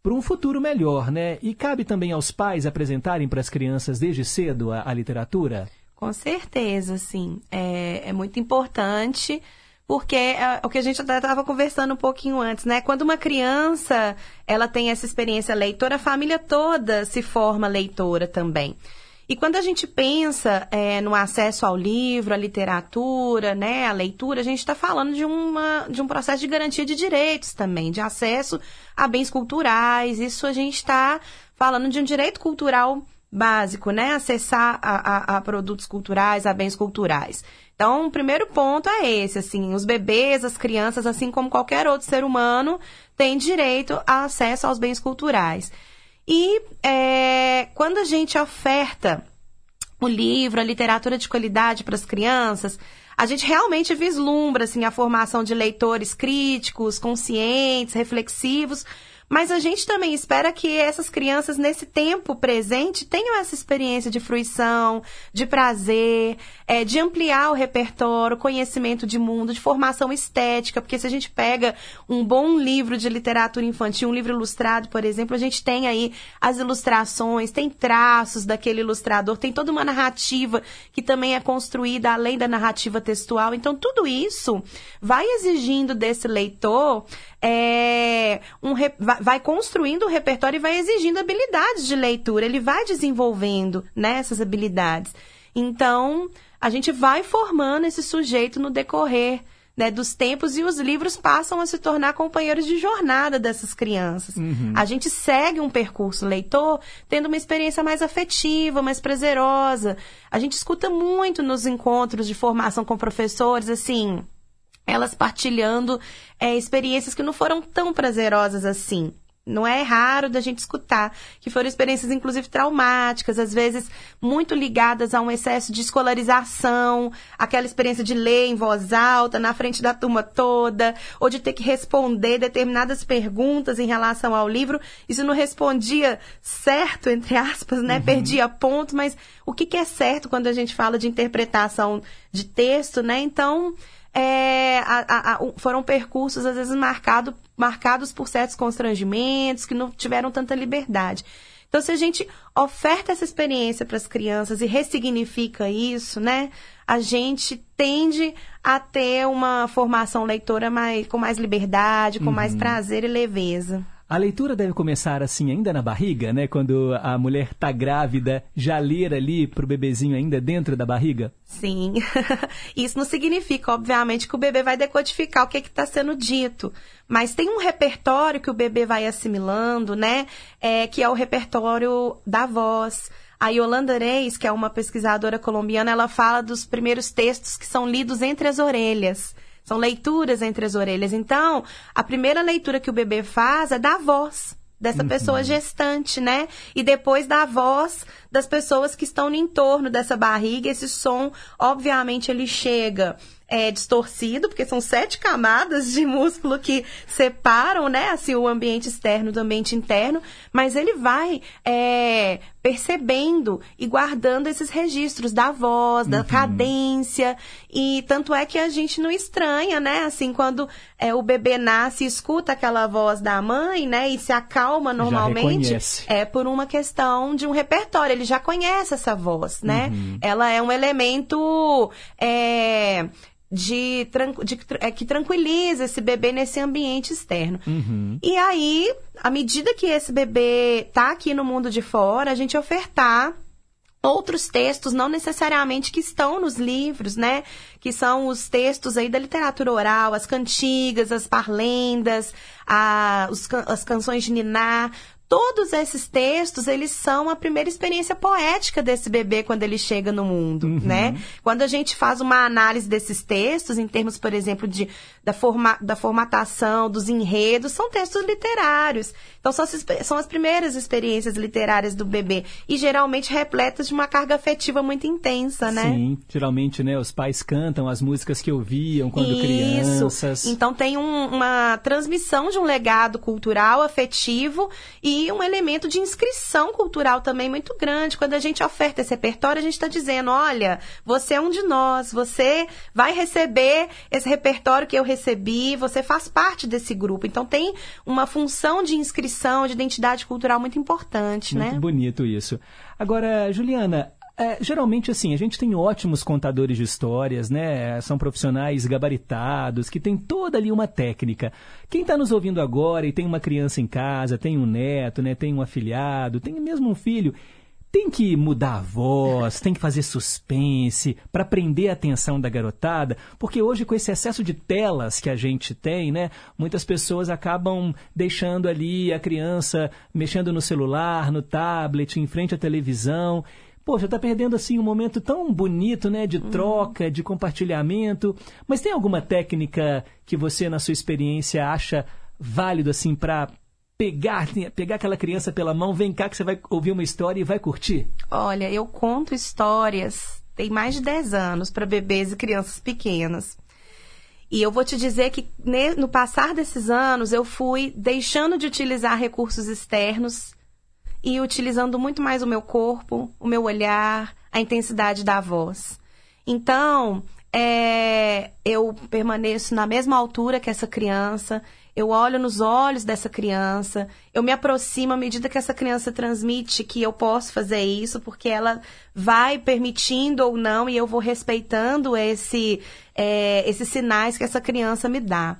para um futuro melhor, né? E cabe também aos pais apresentarem para as crianças desde cedo a, a literatura? Com certeza, sim. É, é muito importante, porque é o que a gente até estava conversando um pouquinho antes, né? Quando uma criança ela tem essa experiência leitora, a família toda se forma leitora também. E quando a gente pensa é, no acesso ao livro, à literatura, né, à leitura, a gente está falando de, uma, de um processo de garantia de direitos também, de acesso a bens culturais. Isso a gente está falando de um direito cultural básico, né? Acessar a, a, a produtos culturais, a bens culturais. Então, o primeiro ponto é esse, assim, os bebês, as crianças, assim como qualquer outro ser humano, têm direito a acesso aos bens culturais. E é, quando a gente oferta o livro, a literatura de qualidade para as crianças, a gente realmente vislumbra assim, a formação de leitores críticos, conscientes, reflexivos, mas a gente também espera que essas crianças, nesse tempo presente, tenham essa experiência de fruição, de prazer, é, de ampliar o repertório, conhecimento de mundo, de formação estética, porque se a gente pega um bom livro de literatura infantil, um livro ilustrado, por exemplo, a gente tem aí as ilustrações, tem traços daquele ilustrador, tem toda uma narrativa que também é construída além da narrativa textual. Então, tudo isso vai exigindo desse leitor é, um, vai construindo o repertório e vai exigindo habilidades de leitura. Ele vai desenvolvendo né, essas habilidades. Então, a gente vai formando esse sujeito no decorrer né, dos tempos e os livros passam a se tornar companheiros de jornada dessas crianças. Uhum. A gente segue um percurso leitor tendo uma experiência mais afetiva, mais prazerosa. A gente escuta muito nos encontros de formação com professores, assim, elas partilhando é, experiências que não foram tão prazerosas assim. Não é raro da gente escutar que foram experiências, inclusive, traumáticas, às vezes muito ligadas a um excesso de escolarização, aquela experiência de ler em voz alta, na frente da turma toda, ou de ter que responder determinadas perguntas em relação ao livro. Isso não respondia certo, entre aspas, né? Perdia ponto, mas o que, que é certo quando a gente fala de interpretação de texto, né? Então, é, a- a- foram percursos, às vezes, marcado, marcados por certos constrangimentos, que não tiveram tanta liberdade. Então, se a gente oferta essa experiência para as crianças e ressignifica isso, né? A gente tende a ter uma formação leitora mais, com mais liberdade, com mais Uhum. prazer e leveza. A leitura deve começar assim ainda na barriga, né? Quando a mulher tá grávida, já ler ali pro bebezinho ainda dentro da barriga? Sim. Isso não significa, obviamente, que o bebê vai decodificar o que está sendo dito. Mas tem um repertório que o bebê vai assimilando, né? É, que é o repertório da voz. A Yolanda Reis, que é uma pesquisadora colombiana, ela fala dos primeiros textos que são lidos entre as orelhas. São leituras entre as orelhas. Então, a primeira leitura que o bebê faz é da voz dessa pessoa gestante, né? E depois da voz das pessoas que estão no entorno dessa barriga. Esse som, obviamente, ele chega é, distorcido, porque são sete camadas de músculo que separam, né, assim, o ambiente externo do ambiente interno, mas ele vai é, percebendo e guardando esses registros da voz, da cadência, e tanto é que a gente não estranha, né, assim, quando é, o bebê nasce e escuta aquela voz da mãe, né, e se acalma normalmente, é por uma questão de um repertório, ele já conhece essa voz, né? Uhum. Ela é um elemento é, de, de- é, que tranquiliza esse bebê nesse ambiente externo. E aí, à medida que esse bebê tá aqui no mundo de fora, a gente ofertar outros textos, não necessariamente que estão nos livros, né? Que são os textos aí da literatura oral, as cantigas, as parlendas, a- os as canções de Niná. Todos esses textos, eles são a primeira experiência poética desse bebê quando ele chega no mundo, uhum. né? Quando a gente faz uma análise desses textos, em termos, por exemplo, de, da, forma, da formatação, dos enredos, são textos literários. Então, são as, são as primeiras experiências literárias do bebê. E geralmente repletas de uma carga afetiva muito intensa, né? Sim, geralmente, né? Os pais cantam as músicas que ouviam quando Isso. crianças. Então, tem um, uma transmissão de um legado cultural, afetivo e um elemento de inscrição cultural também muito grande. Quando a gente oferta esse repertório, a gente está dizendo: olha, você é um de nós, você vai receber esse repertório que eu recebi, você faz parte desse grupo. Então, tem uma função de inscrição inscrição, de identidade cultural muito importante, muito né? Muito bonito isso. Agora, Juliana, é, geralmente, assim, a gente tem ótimos contadores de histórias, né? São profissionais gabaritados, que tem toda ali uma técnica. Quem está nos ouvindo agora e tem uma criança em casa, tem um neto, né? Tem um afilhado, tem mesmo um filho tem que mudar a voz, tem que fazer suspense para prender a atenção da garotada, porque hoje com esse excesso de telas que a gente tem, né, muitas pessoas acabam deixando ali a criança mexendo no celular, no tablet, em frente à televisão. Poxa, está perdendo assim um momento tão bonito, né, de uhum. troca, de compartilhamento. Mas tem alguma técnica que você na sua experiência acha válido assim para pegar, pegar aquela criança pela mão, vem cá que você vai ouvir uma história e vai curtir? Olha, eu conto histórias, tem mais de 10 anos, para bebês e crianças pequenas. E eu vou te dizer que no passar desses anos eu fui deixando de utilizar recursos externos e utilizando muito mais o meu corpo, o meu olhar, a intensidade da voz. Então, é, eu permaneço na mesma altura que essa criança, eu olho nos olhos dessa criança, eu me aproximo à medida que essa criança transmite que eu posso fazer isso, porque ela vai permitindo ou não e eu vou respeitando esse, é, esses sinais que essa criança me dá.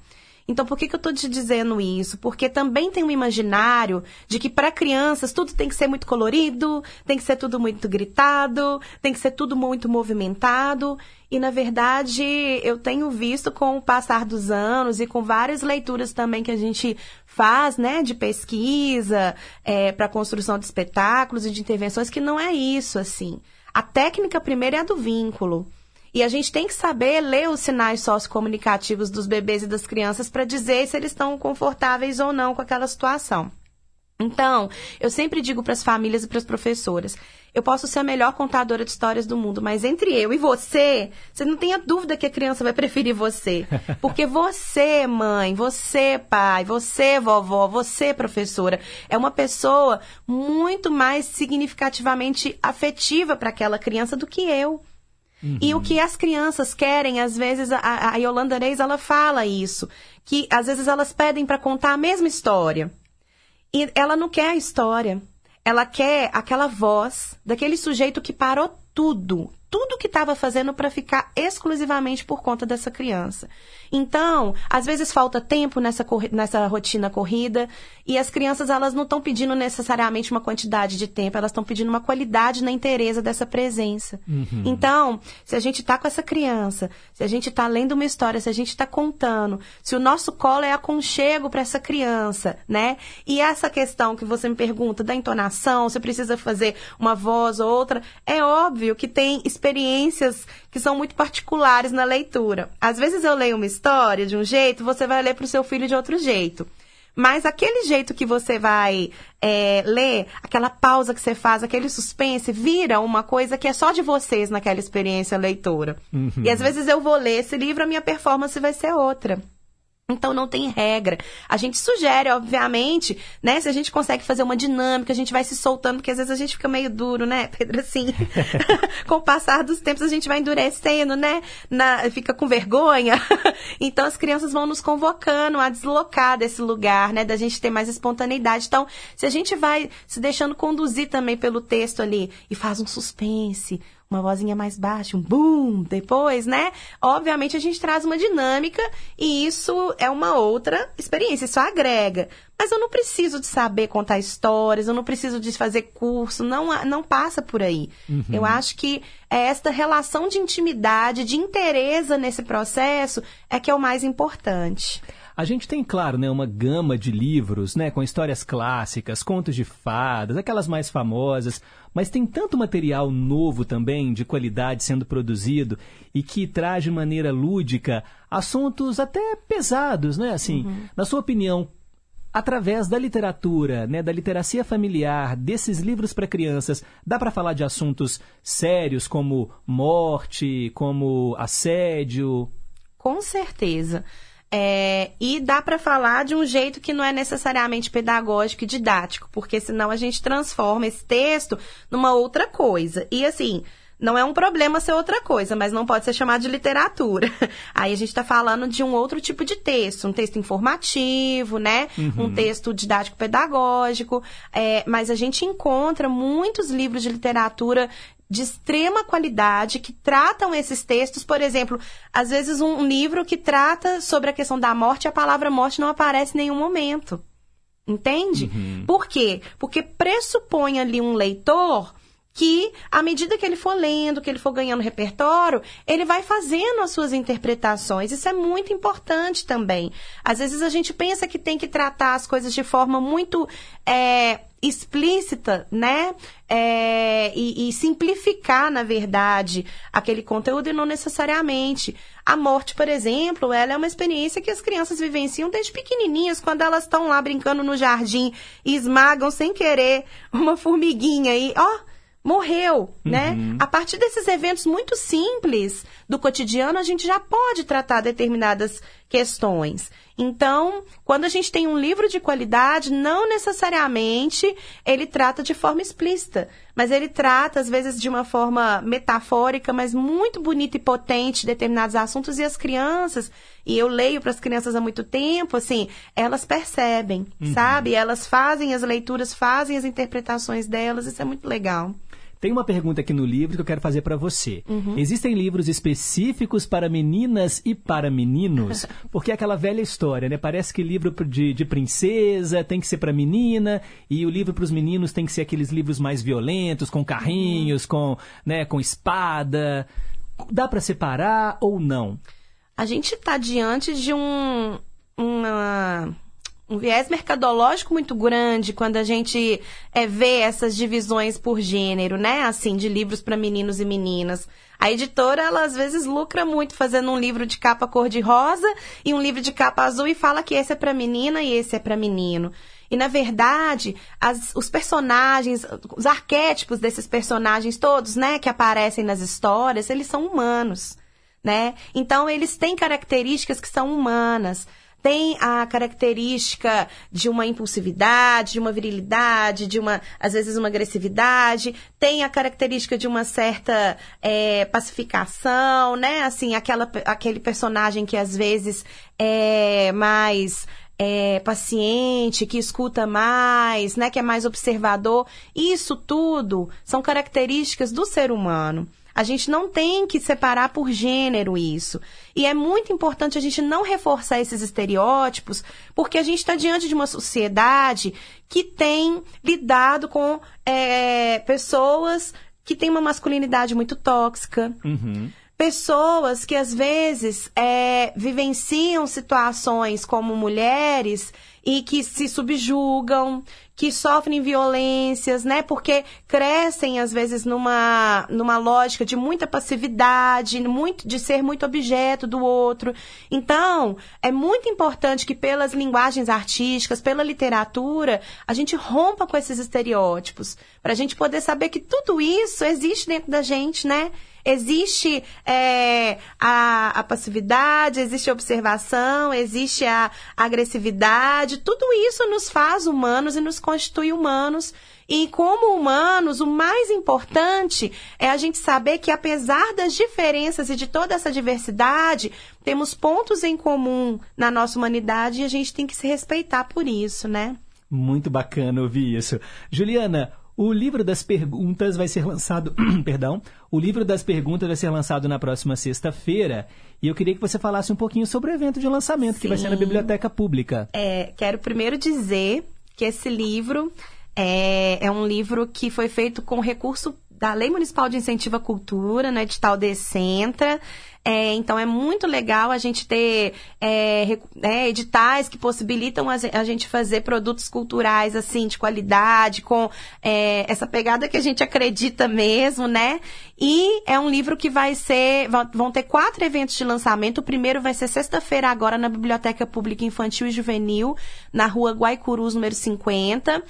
Então, por que, que eu estou te dizendo isso? Porque também tem um imaginário de que para crianças tudo tem que ser muito colorido, tem que ser tudo muito gritado, tem que ser tudo muito movimentado. E, na verdade, eu tenho visto com o passar dos anos e com várias leituras também que a gente faz, né, de pesquisa, é, para construção de espetáculos e de intervenções, que não é isso, assim. A técnica primeiro é a do vínculo. E a gente tem que saber ler os sinais sociocomunicativos dos bebês e das crianças para dizer se eles estão confortáveis ou não com aquela situação. Então, eu sempre digo para as famílias e para as professoras: eu posso ser a melhor contadora de histórias do mundo, mas entre eu e você, você não tenha dúvida que a criança vai preferir você. Porque você, mãe, você, pai, você, vovó, você, professora, é uma pessoa muito mais significativamente afetiva para aquela criança do que eu. Uhum. E o que as crianças querem, às vezes, a, a Yolanda Reis, ela fala isso, que às vezes elas pedem para contar a mesma história. E ela não quer a história. Ela quer aquela voz daquele sujeito que parou tudo, tudo que estava fazendo para ficar exclusivamente por conta dessa criança. Então, às vezes falta tempo nessa, nessa rotina corrida e as crianças elas não estão pedindo necessariamente uma quantidade de tempo, elas estão pedindo uma qualidade na inteireza dessa presença. Uhum. Então, se a gente está com essa criança, se a gente está lendo uma história, se a gente está contando, se o nosso colo é aconchego para essa criança, né? E essa questão que você me pergunta da entonação, se precisa fazer uma voz ou outra, é óbvio que tem experiências que são muito particulares na leitura. Às vezes eu leio uma história de um jeito, você vai ler para o seu filho de outro jeito. Mas aquele jeito que você vai é, ler, aquela pausa que você faz, aquele suspense, vira uma coisa que é só de vocês naquela experiência leitora. Uhum. E às vezes eu vou ler esse livro, a minha performance vai ser outra. Então não tem regra. A gente sugere, obviamente, né? Se a gente consegue fazer uma dinâmica, a gente vai se soltando, porque às vezes a gente fica meio duro, né, Pedro? Assim, com o passar dos tempos a gente vai endurecendo, né? Na, fica com vergonha. então as crianças vão nos convocando a deslocar desse lugar, né? Da gente ter mais espontaneidade. Então, se a gente vai se deixando conduzir também pelo texto ali e faz um suspense, uma vozinha mais baixa, um boom, depois, né? Obviamente a gente traz uma dinâmica e isso é uma outra experiência, isso agrega. Mas eu não preciso de saber contar histórias, eu não preciso de fazer curso, não, não passa por aí. Uhum. Eu acho que é esta relação de intimidade, de interesse nesse processo, é que é o mais importante. A gente tem, claro, né, uma gama de livros, né, com histórias clássicas, contos de fadas, aquelas mais famosas, mas tem tanto material novo também, de qualidade sendo produzido e que traz de maneira lúdica assuntos até pesados, né? Assim, uhum. na sua opinião, através da literatura, né, da literacia familiar, desses livros para crianças, dá para falar de assuntos sérios como morte, como assédio? Com certeza. É, e dá para falar de um jeito que não é necessariamente pedagógico e didático, porque senão a gente transforma esse texto numa outra coisa. E assim, não é um problema ser outra coisa, mas não pode ser chamado de literatura. Aí a gente está falando de um outro tipo de texto, um texto informativo, né? Uhum. Um texto didático-pedagógico. É, mas a gente encontra muitos livros de literatura de extrema qualidade que tratam esses textos. Por exemplo, às vezes um livro que trata sobre a questão da morte, a palavra morte não aparece em nenhum momento. Entende? Uhum. Por quê? Porque pressupõe ali um leitor que, à medida que ele for lendo, que ele for ganhando repertório, ele vai fazendo as suas interpretações. Isso é muito importante também. Às vezes a gente pensa que tem que tratar as coisas de forma muito é, explícita, né? É, e, e, simplificar, na verdade, aquele conteúdo e não necessariamente. A morte, por exemplo, ela é uma experiência que as crianças vivenciam desde pequenininhas, quando elas estão lá brincando no jardim e esmagam sem querer uma formiguinha e, ó, morreu, né? uhum. né? A partir desses eventos muito simples do cotidiano, a gente já pode tratar determinadas questões. Então, quando a gente tem um livro de qualidade, não necessariamente ele trata de forma explícita, mas ele trata, às vezes, de uma forma metafórica, mas muito bonita e potente determinados assuntos, e as crianças, e eu leio para as crianças há muito tempo, assim, elas percebem, uhum. sabe? Elas fazem as leituras, fazem as interpretações delas, isso é muito legal. Tem uma pergunta aqui no livro que eu quero fazer para você. Uhum. Existem livros específicos para meninas e para meninos? Porque é aquela velha história, né? Parece que livro de, de princesa tem que ser para menina e o livro para os meninos tem que ser aqueles livros mais violentos, com carrinhos, uhum. com, né, com espada. Dá para separar ou não? A gente está diante de um uma um viés mercadológico muito grande quando a gente é, vê essas divisões por gênero, né? Assim, de livros para meninos e meninas. A editora, ela às vezes lucra muito fazendo um livro de capa cor-de-rosa e um livro de capa azul e fala que esse é para menina e esse é para menino. E, na verdade, as, os personagens, os arquétipos desses personagens todos, né, que aparecem nas histórias, eles são humanos, né? Então, eles têm características que são humanas tem a característica de uma impulsividade, de uma virilidade, de uma, às vezes, uma agressividade, tem a característica de uma certa é, pacificação, né? Assim, aquela, aquele personagem que às vezes é mais é, paciente, que escuta mais, né, que é mais observador. Isso tudo são características do ser humano. A gente não tem que separar por gênero isso. E é muito importante a gente não reforçar esses estereótipos, porque a gente está diante de uma sociedade que tem lidado com é, pessoas que têm uma masculinidade muito tóxica. Uhum pessoas que às vezes é, vivenciam situações como mulheres e que se subjugam, que sofrem violências, né? Porque crescem às vezes numa numa lógica de muita passividade, muito de ser muito objeto do outro. Então, é muito importante que pelas linguagens artísticas, pela literatura, a gente rompa com esses estereótipos, para a gente poder saber que tudo isso existe dentro da gente, né? Existe é, a, a, passividade, existe a observação, existe a, a agressividade. Tudo isso nos faz humanos e nos constitui humanos. E como humanos, o mais importante é a gente saber que, apesar das diferenças e de toda essa diversidade, temos pontos em comum na nossa humanidade e a gente tem que se respeitar por isso, né? Muito bacana ouvir isso. Juliana, o livro das perguntas vai ser lançado, perdão, o livro das perguntas vai ser lançado na próxima sexta-feira. E eu queria que você falasse um pouquinho sobre o evento de lançamento Sim. que vai ser na Biblioteca Pública. É, quero primeiro dizer que esse livro é, é um livro que foi feito com recurso da Lei Municipal de Incentivo à Cultura, no edital Decentra. É, então é muito legal a gente ter é, é, editais que possibilitam a, a, gente fazer produtos culturais assim de qualidade, com é, essa pegada que a gente acredita mesmo, né? E é um livro que vai ser. Vão ter quatro eventos de lançamento. O primeiro vai ser sexta-feira, agora, na Biblioteca Pública Infantil e Juvenil, na rua Guaicurus, número 50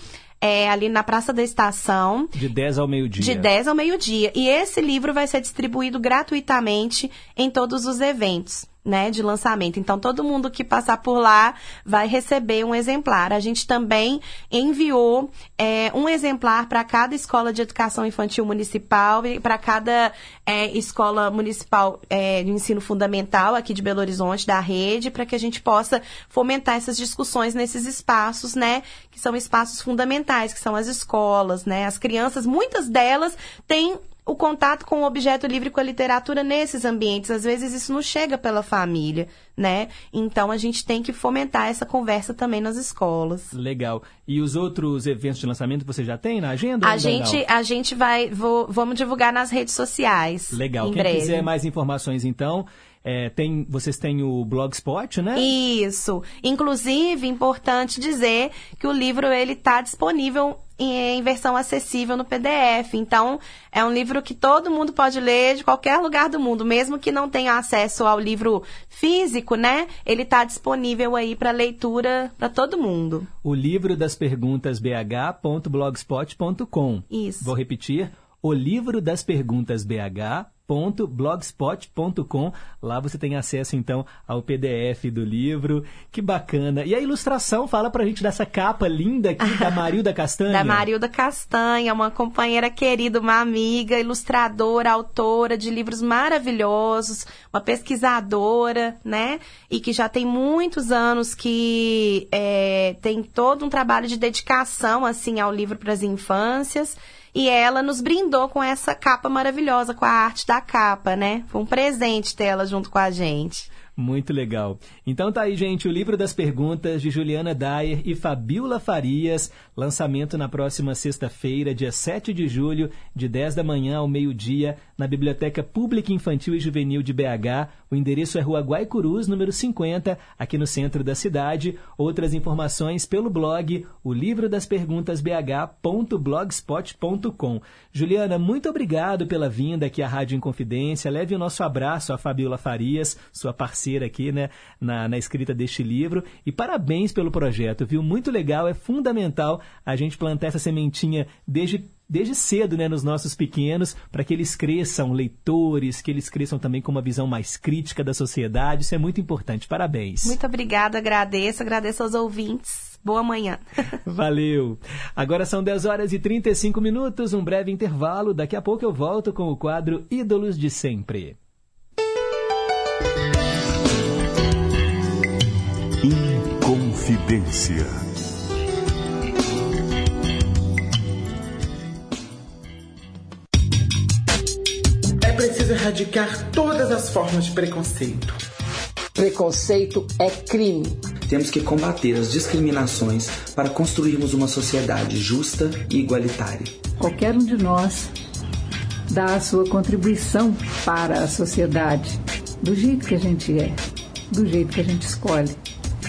é, ali na Praça da Estação. De 10 ao meio-dia. De 10 ao meio-dia. E esse livro vai ser distribuído gratuitamente em todos os eventos né, de lançamento. Então, todo mundo que passar por lá vai receber um exemplar. A gente também enviou é, um exemplar para cada escola de educação infantil municipal e para cada é, escola municipal é, de ensino fundamental aqui de Belo Horizonte, da rede, para que a gente possa fomentar essas discussões nesses espaços, né, que são espaços fundamentais, que são as escolas, né, as crianças, muitas delas têm o contato com o objeto livre com a literatura nesses ambientes. Às vezes isso não chega pela família, né? Então a gente tem que fomentar essa conversa também nas escolas. Legal. E os outros eventos de lançamento você já tem na agenda? A gente, a gente vai, vou, vamos divulgar nas redes sociais. Legal. Quem breve. quiser mais informações, então, é, tem, vocês têm o Blogspot, né? Isso. Inclusive, importante dizer que o livro ele está disponível em, em, versão acessível no PDF. Então, é um livro que todo mundo pode ler de qualquer lugar do mundo, mesmo que não tenha acesso ao livro físico, né? Ele está disponível aí para leitura para todo mundo. O livro das perguntas bh.blogspot.com. Isso. Vou repetir. O livro das perguntas bh blogspot.com. Lá você tem acesso então ao PDF do livro. Que bacana. E a ilustração fala pra gente dessa capa linda aqui da Marilda Castanha. da Marilda Castanha, uma companheira querida, uma amiga, ilustradora, autora de livros maravilhosos, uma pesquisadora, né? E que já tem muitos anos que é, tem todo um trabalho de dedicação assim ao livro para as infâncias. E ela nos brindou com essa capa maravilhosa, com a arte da capa, né? Foi um presente ter ela junto com a gente. Muito legal. Então tá aí, gente, o livro das perguntas de Juliana Dyer e Fabiola Farias, lançamento na próxima sexta-feira, dia 7 de julho, de 10 da manhã ao meio-dia, na Biblioteca Pública Infantil e Juvenil de BH. O endereço é Rua Guaicurus, número 50, aqui no centro da cidade. Outras informações pelo blog o livro das perguntas bh.blogspot.com. Juliana, muito obrigado pela vinda aqui à Rádio Inconfidência. Leve o nosso abraço à Fabiola Farias, sua parceira parceira aqui, né, na, na escrita deste livro. E parabéns pelo projeto, viu? Muito legal, é fundamental a gente plantar essa sementinha desde desde cedo, né, nos nossos pequenos, para que eles cresçam leitores, que eles cresçam também com uma visão mais crítica da sociedade. Isso é muito importante. Parabéns. Muito obrigada, agradeço, agradeço aos ouvintes. Boa manhã. Valeu. Agora são 10 horas e 35 minutos, um breve intervalo. Daqui a pouco eu volto com o quadro Ídolos de Sempre. É preciso erradicar todas as formas de preconceito. Preconceito é crime. Temos que combater as discriminações para construirmos uma sociedade justa e igualitária. Qualquer um de nós dá a sua contribuição para a sociedade, do jeito que a gente é, do jeito que a gente escolhe.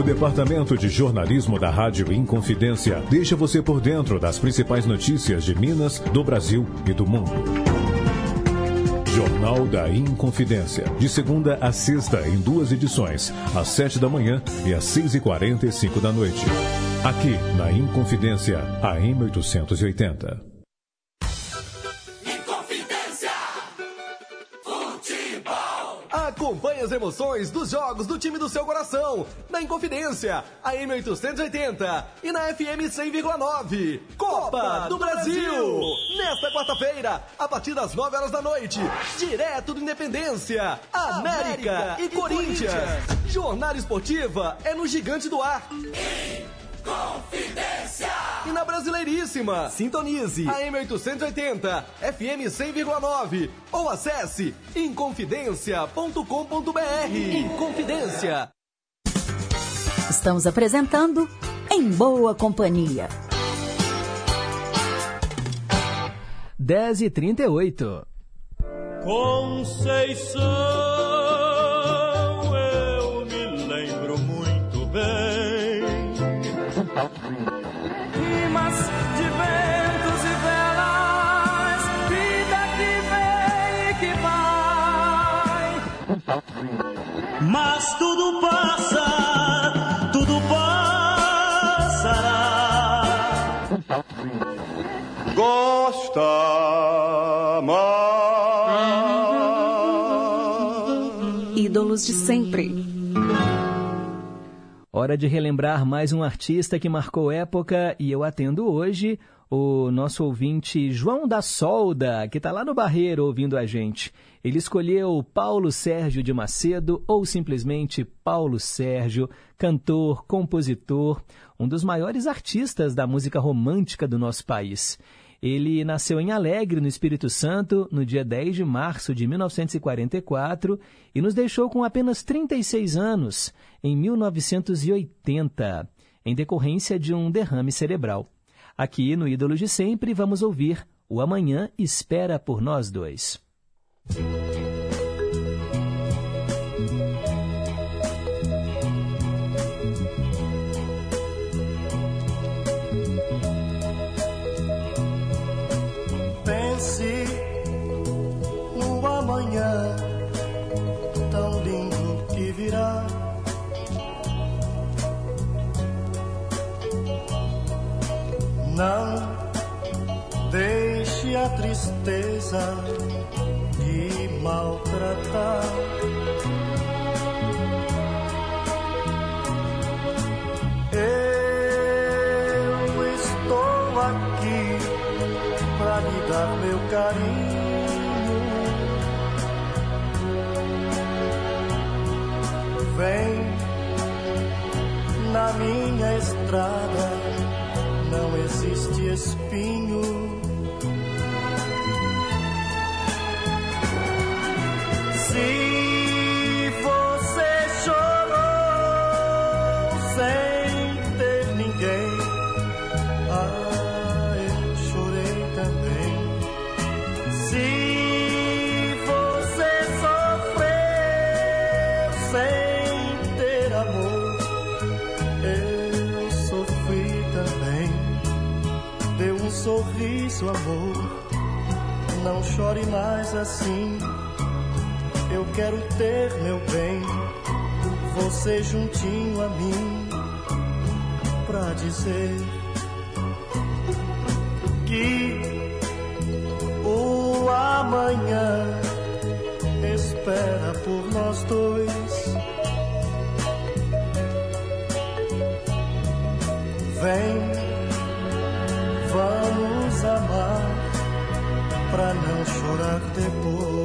O Departamento de Jornalismo da Rádio Inconfidência deixa você por dentro das principais notícias de Minas, do Brasil e do mundo. Jornal da Inconfidência, de segunda a sexta, em duas edições, às sete da manhã e às seis e quarenta e cinco da noite. Aqui, na Inconfidência, AM 880. Acompanhe as emoções dos jogos do time do seu coração, na Inconfidência, a M880 e na FM 100,9. Copa do Brasil! Nesta quarta-feira, a partir das 9 horas da noite, direto do Independência, América, e, Corinthians. Jornada esportiva é no Gigante do Ar. Confidência! E na Brasileiríssima, sintonize a M880, FM 100,9 ou acesse inconfidencia.com.br. Inconfidência. Estamos apresentando Em Boa Companhia. 10 e 38 Conceição, Rimas de ventos e velas, vida que vem e que vai. Mas tudo passa, tudo passará. Gosta mais. Ídolos de sempre. Hora de relembrar mais um artista que marcou época e eu atendo hoje o nosso ouvinte João da Solda, que está lá no Barreiro ouvindo a gente. Ele escolheu Paulo Sérgio de Macedo ou simplesmente Paulo Sérgio, cantor, compositor, um dos maiores artistas da música romântica do nosso país. Ele nasceu em Alegre, no Espírito Santo, no dia 10 de março de 1944 e nos deixou com apenas 36 anos, em 1980, em decorrência de um derrame cerebral. Aqui no Ídolos de Sempre, vamos ouvir O Amanhã Espera por Nós Dois. Não deixe a tristeza de maltratar. Eu estou aqui para lhe dar meu carinho. Vem na minha estrada, existe espinho. Se sorriso, amor. Não chore mais assim. Eu quero ter meu bem, você juntinho a mim, pra dizer que o amanhã espera por nós dois. Vem, vamos amar, pra não chorar depois.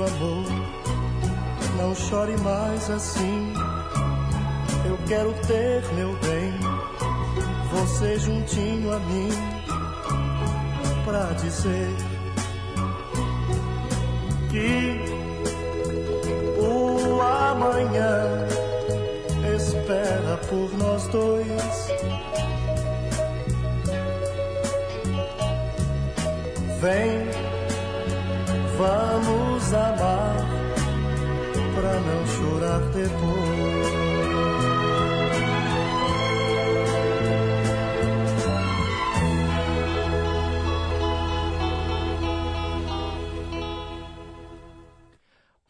Amor, não chore mais assim. Eu quero ter meu bem, você juntinho a mim, pra dizer que o amanhã espera por nós dois. Vem, vamos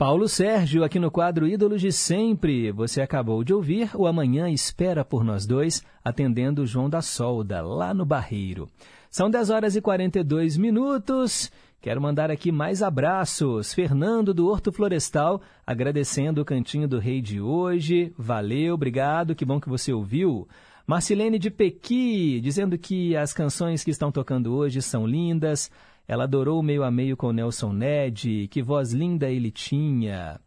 Paulo Sérgio, aqui no quadro Ídolos de Sempre. Você acabou de ouvir o Amanhã Espera por Nós Dois, atendendo João da Solda, lá no Barreiro. São 10 horas e 42 minutos. Quero mandar aqui mais abraços. Fernando do Horto Florestal, agradecendo o Cantinho do Rei de hoje. Valeu, obrigado, que bom que você ouviu. Marcilene de Pequi, dizendo que as canções que estão tocando hoje são lindas. Ela adorou meio a meio com Nelson Ned, que voz linda ele tinha.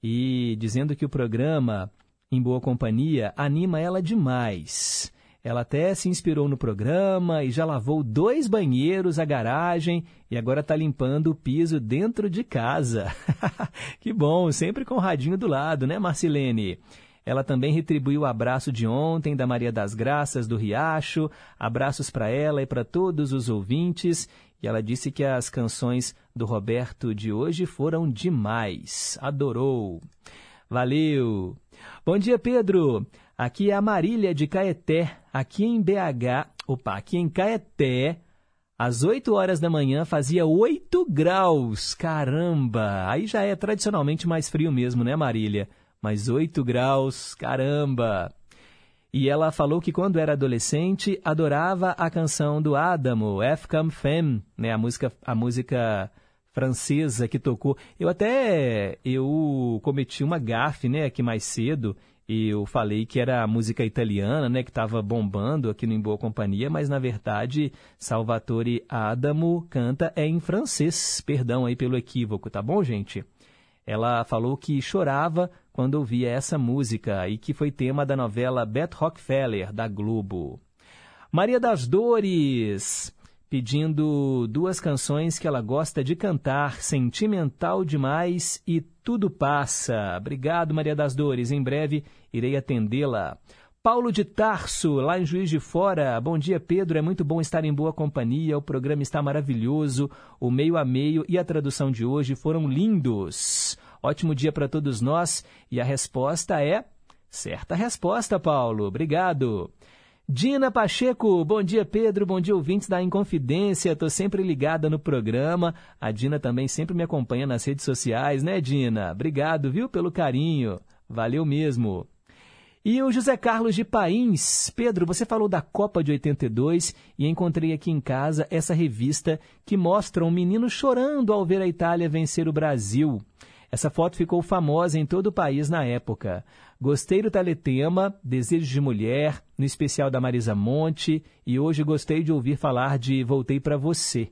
E dizendo que o programa Em Boa Companhia anima ela demais. Ela até se inspirou no programa e já lavou dois banheiros, a garagem e agora está limpando o piso dentro de casa. que bom, sempre com o radinho do lado, né, Marcilene? Ela também retribuiu o abraço de ontem da Maria das Graças do Riacho. Abraços para ela e para todos os ouvintes. E ela disse que as canções do Roberto de hoje foram demais. Adorou. Valeu. Bom dia, Pedro. Aqui é a Marília de Caeté, aqui em BH. Opa, aqui em Caeté. Às 8 horas da manhã fazia 8 graus. Caramba! Aí já é tradicionalmente mais frio mesmo, né, Marília? Mas 8 graus, caramba! E ela falou que quando era adolescente adorava a canção do Adamo, F Come Femme, né, a música a música francesa que tocou. Eu até eu cometi uma gafe, né, aqui mais cedo, eu falei que era a música italiana, né, que estava bombando aqui no Em Boa Companhia, mas na verdade Salvatore Adamo canta é em francês. Perdão aí pelo equívoco, tá bom, gente? Ela falou que chorava quando ouvia essa música e que foi tema da novela Beth Rockefeller, da Globo. Maria das Dores, pedindo duas canções que ela gosta de cantar, Sentimental Demais e Tudo Passa. Obrigado, Maria das Dores. Em breve irei atendê-la. Paulo de Tarso, lá em Juiz de Fora. Bom dia, Pedro. É muito bom estar em boa companhia. O programa está maravilhoso. O meio a meio e a tradução de hoje foram lindos. Ótimo dia para todos nós. E a resposta é certa resposta, Paulo. Obrigado. Dina Pacheco, bom dia Pedro, bom dia ouvintes da Inconfidência, estou sempre ligada no programa. A Dina também sempre me acompanha nas redes sociais, né Dina? Obrigado, viu, pelo carinho. Valeu mesmo. E o José Carlos de Pains. Pedro, você falou da Copa de 82 e encontrei aqui em casa essa revista que mostra um menino chorando ao ver a Itália vencer o Brasil. Essa foto ficou famosa em todo o país na época. Gostei do teletema Desejos de Mulher, no especial da Marisa Monte, e hoje gostei de ouvir falar de Voltei para Você.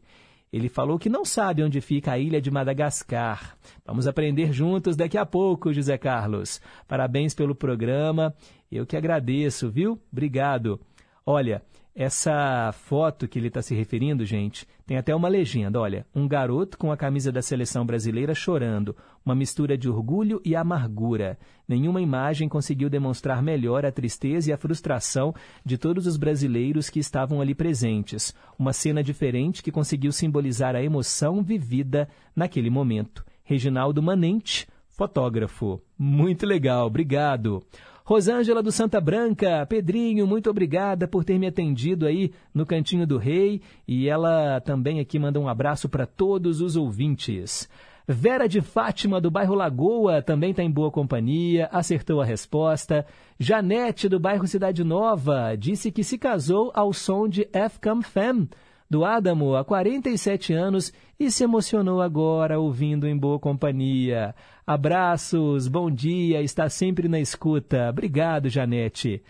Ele falou que não sabe onde fica a ilha de Madagascar. Vamos aprender juntos daqui a pouco, José Carlos. Parabéns pelo programa. Eu que agradeço, viu? Obrigado. Olha, essa foto que ele está se referindo, gente, tem até uma legenda. Olha, um garoto com a camisa da seleção brasileira chorando, uma mistura de orgulho e amargura. Nenhuma imagem conseguiu demonstrar melhor a tristeza e a frustração de todos os brasileiros que estavam ali presentes. Uma cena diferente que conseguiu simbolizar a emoção vivida naquele momento. Reginaldo Manente, fotógrafo. Muito legal, obrigado. Rosângela do Santa Branca, Pedrinho, muito obrigada por ter me atendido aí no Cantinho do Rei. E ela também aqui manda um abraço para todos os ouvintes. Vera de Fátima, do bairro Lagoa, também está em boa companhia, acertou a resposta. Janete, do bairro Cidade Nova, disse que se casou ao som de F Come Femme, do Adamo, há 47 anos, e se emocionou agora ouvindo em boa companhia. Abraços, bom dia, está sempre na escuta. Obrigado, Janete.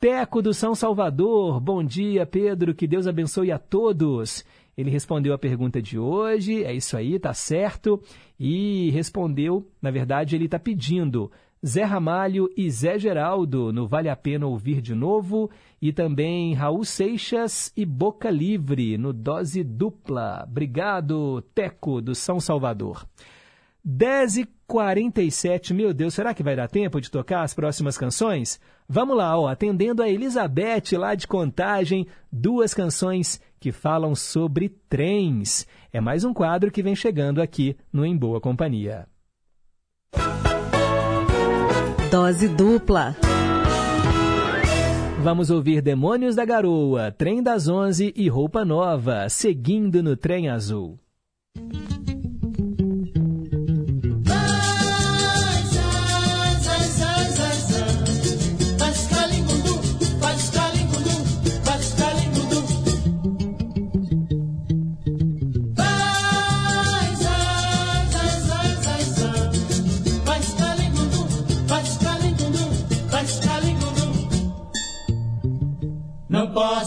Teco do São Salvador, bom dia, Pedro, que Deus abençoe a todos. Ele respondeu a pergunta de hoje, é isso aí, tá certo. E respondeu, na verdade, ele está pedindo Zé Ramalho e Zé Geraldo, no Vale a Pena Ouvir de Novo, e também Raul Seixas e Boca Livre, no Dose Dupla. Obrigado, Teco, do São Salvador. 10h47, meu Deus, será que vai dar tempo de tocar as próximas canções? Vamos lá, ó, atendendo a Elizabeth lá de Contagem, duas canções que falam sobre trens. É mais um quadro que vem chegando aqui no Em Boa Companhia. Dose dupla. Vamos ouvir Demônios da Garoa, Trem das Onze e Roupa Nova, seguindo no Trem Azul.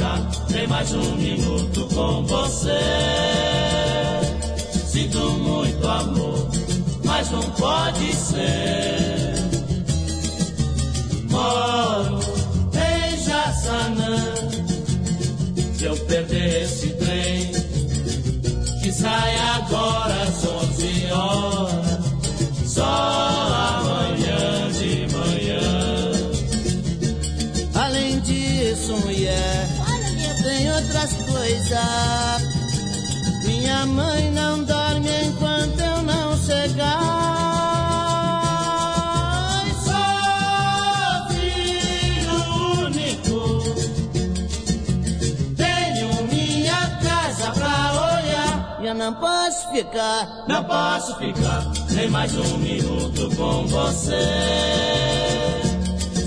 ficar nem mais um minuto com você. Sinto muito amor, mas não pode ser. Moro em Jaçanã. Se eu perder esse trem, que sai agora às 11 horas, só outras coisas. Minha mãe não dorme enquanto eu não chegar. Sou único. Tenho minha casa pra olhar. Eu não posso ficar, Não posso ficar nem mais um minuto com você.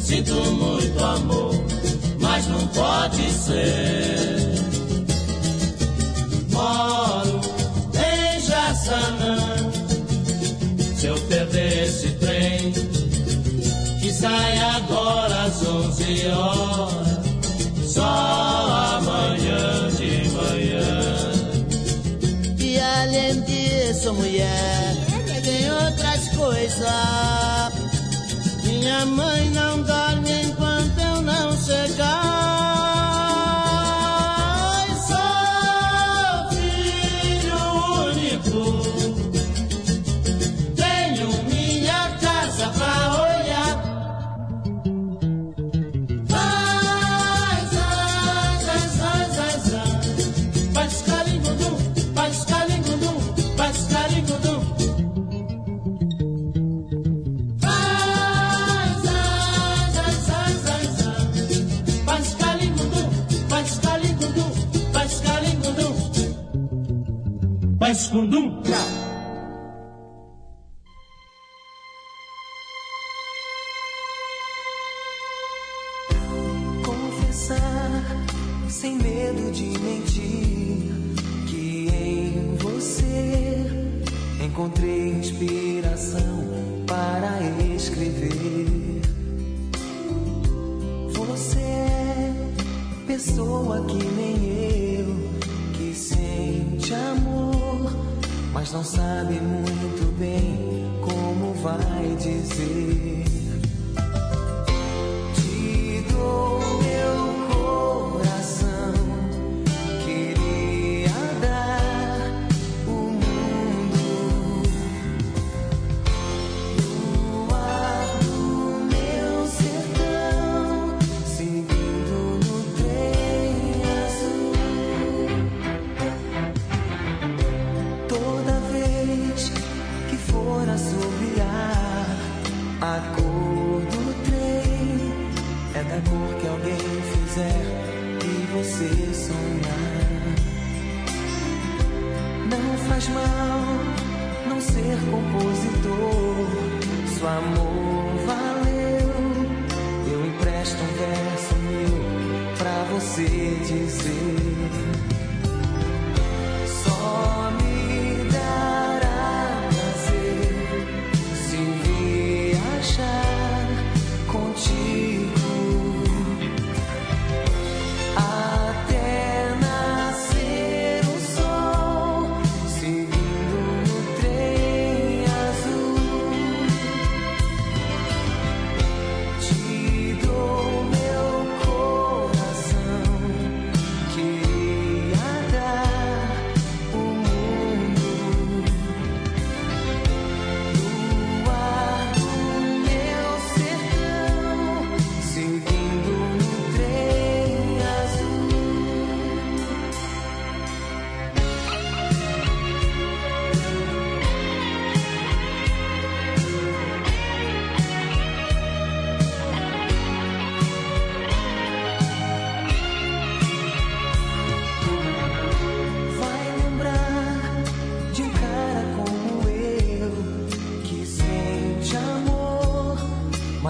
Sinto muito amor, mas não pode ser. Sai agora às 11 horas, só amanhã de manhã. E além disso, mulher, tem outras coisas. Minha mãe não dorme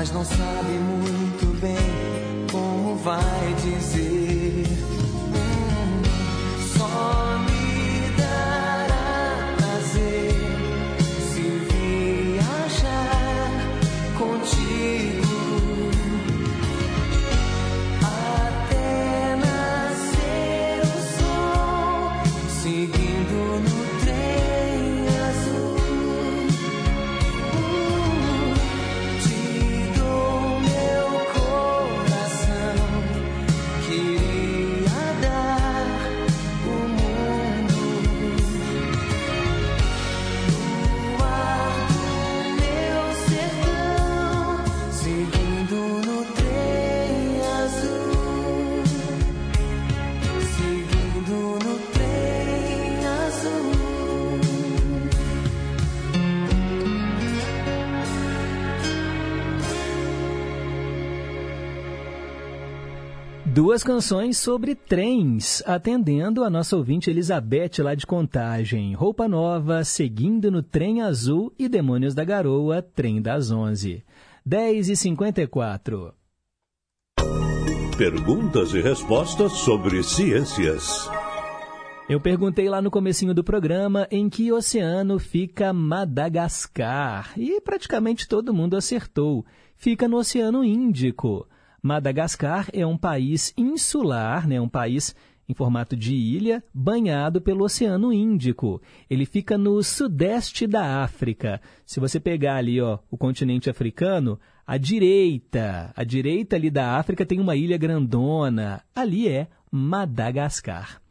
mas não sabe Duas canções sobre trens, atendendo a nossa ouvinte Elizabeth lá de Contagem. Roupa Nova, Seguindo no Trem Azul e Demônios da Garoa, Trem das Onze. 10 e 54. Perguntas e respostas sobre ciências. Eu perguntei lá no comecinho do programa em que oceano fica Madagascar e praticamente todo mundo acertou. Fica no Oceano Índico. Madagascar é um país insular, né, um país em formato de ilha, banhado pelo Oceano Índico. Ele fica no sudeste da África. Se você pegar ali, ó, o continente africano, à direita, à direita ali da África tem uma ilha grandona. Ali é Madagascar.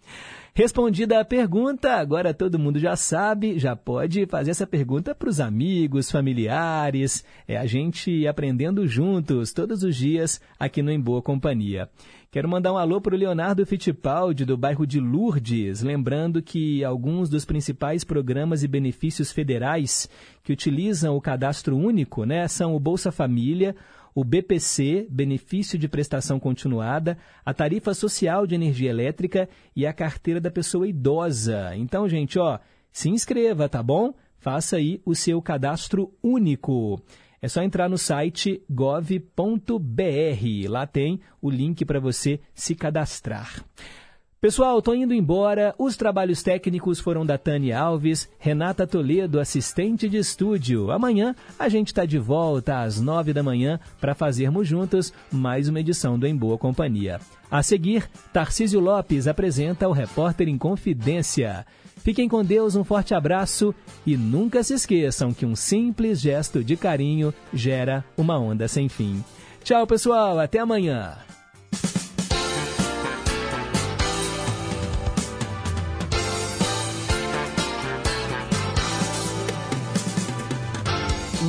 Respondida a pergunta, agora todo mundo já sabe, já pode fazer essa pergunta para os amigos, familiares, é a gente aprendendo juntos todos os dias aqui no Em Boa Companhia. Quero mandar um alô para o Leonardo Fittipaldi, do bairro de Lourdes, lembrando que alguns dos principais programas e benefícios federais que utilizam o cadastro único né, são o Bolsa Família, o BPC, Benefício de Prestação Continuada, a Tarifa Social de Energia Elétrica e a Carteira da Pessoa Idosa. Então, gente, ó, se inscreva, tá bom? Faça aí o seu cadastro único. É só entrar no site gov.br. Lá tem o link para você se cadastrar. Pessoal, estou indo embora. Os trabalhos técnicos foram da Tânia Alves, Renata Toledo, assistente de estúdio. Amanhã a gente está de volta às nove da manhã para fazermos juntos mais uma edição do Em Boa Companhia. A seguir, Tarcísio Lopes apresenta o Repórter em Confidência. Fiquem com Deus, um forte abraço e nunca se esqueçam que um simples gesto de carinho gera uma onda sem fim. Tchau, pessoal, até amanhã.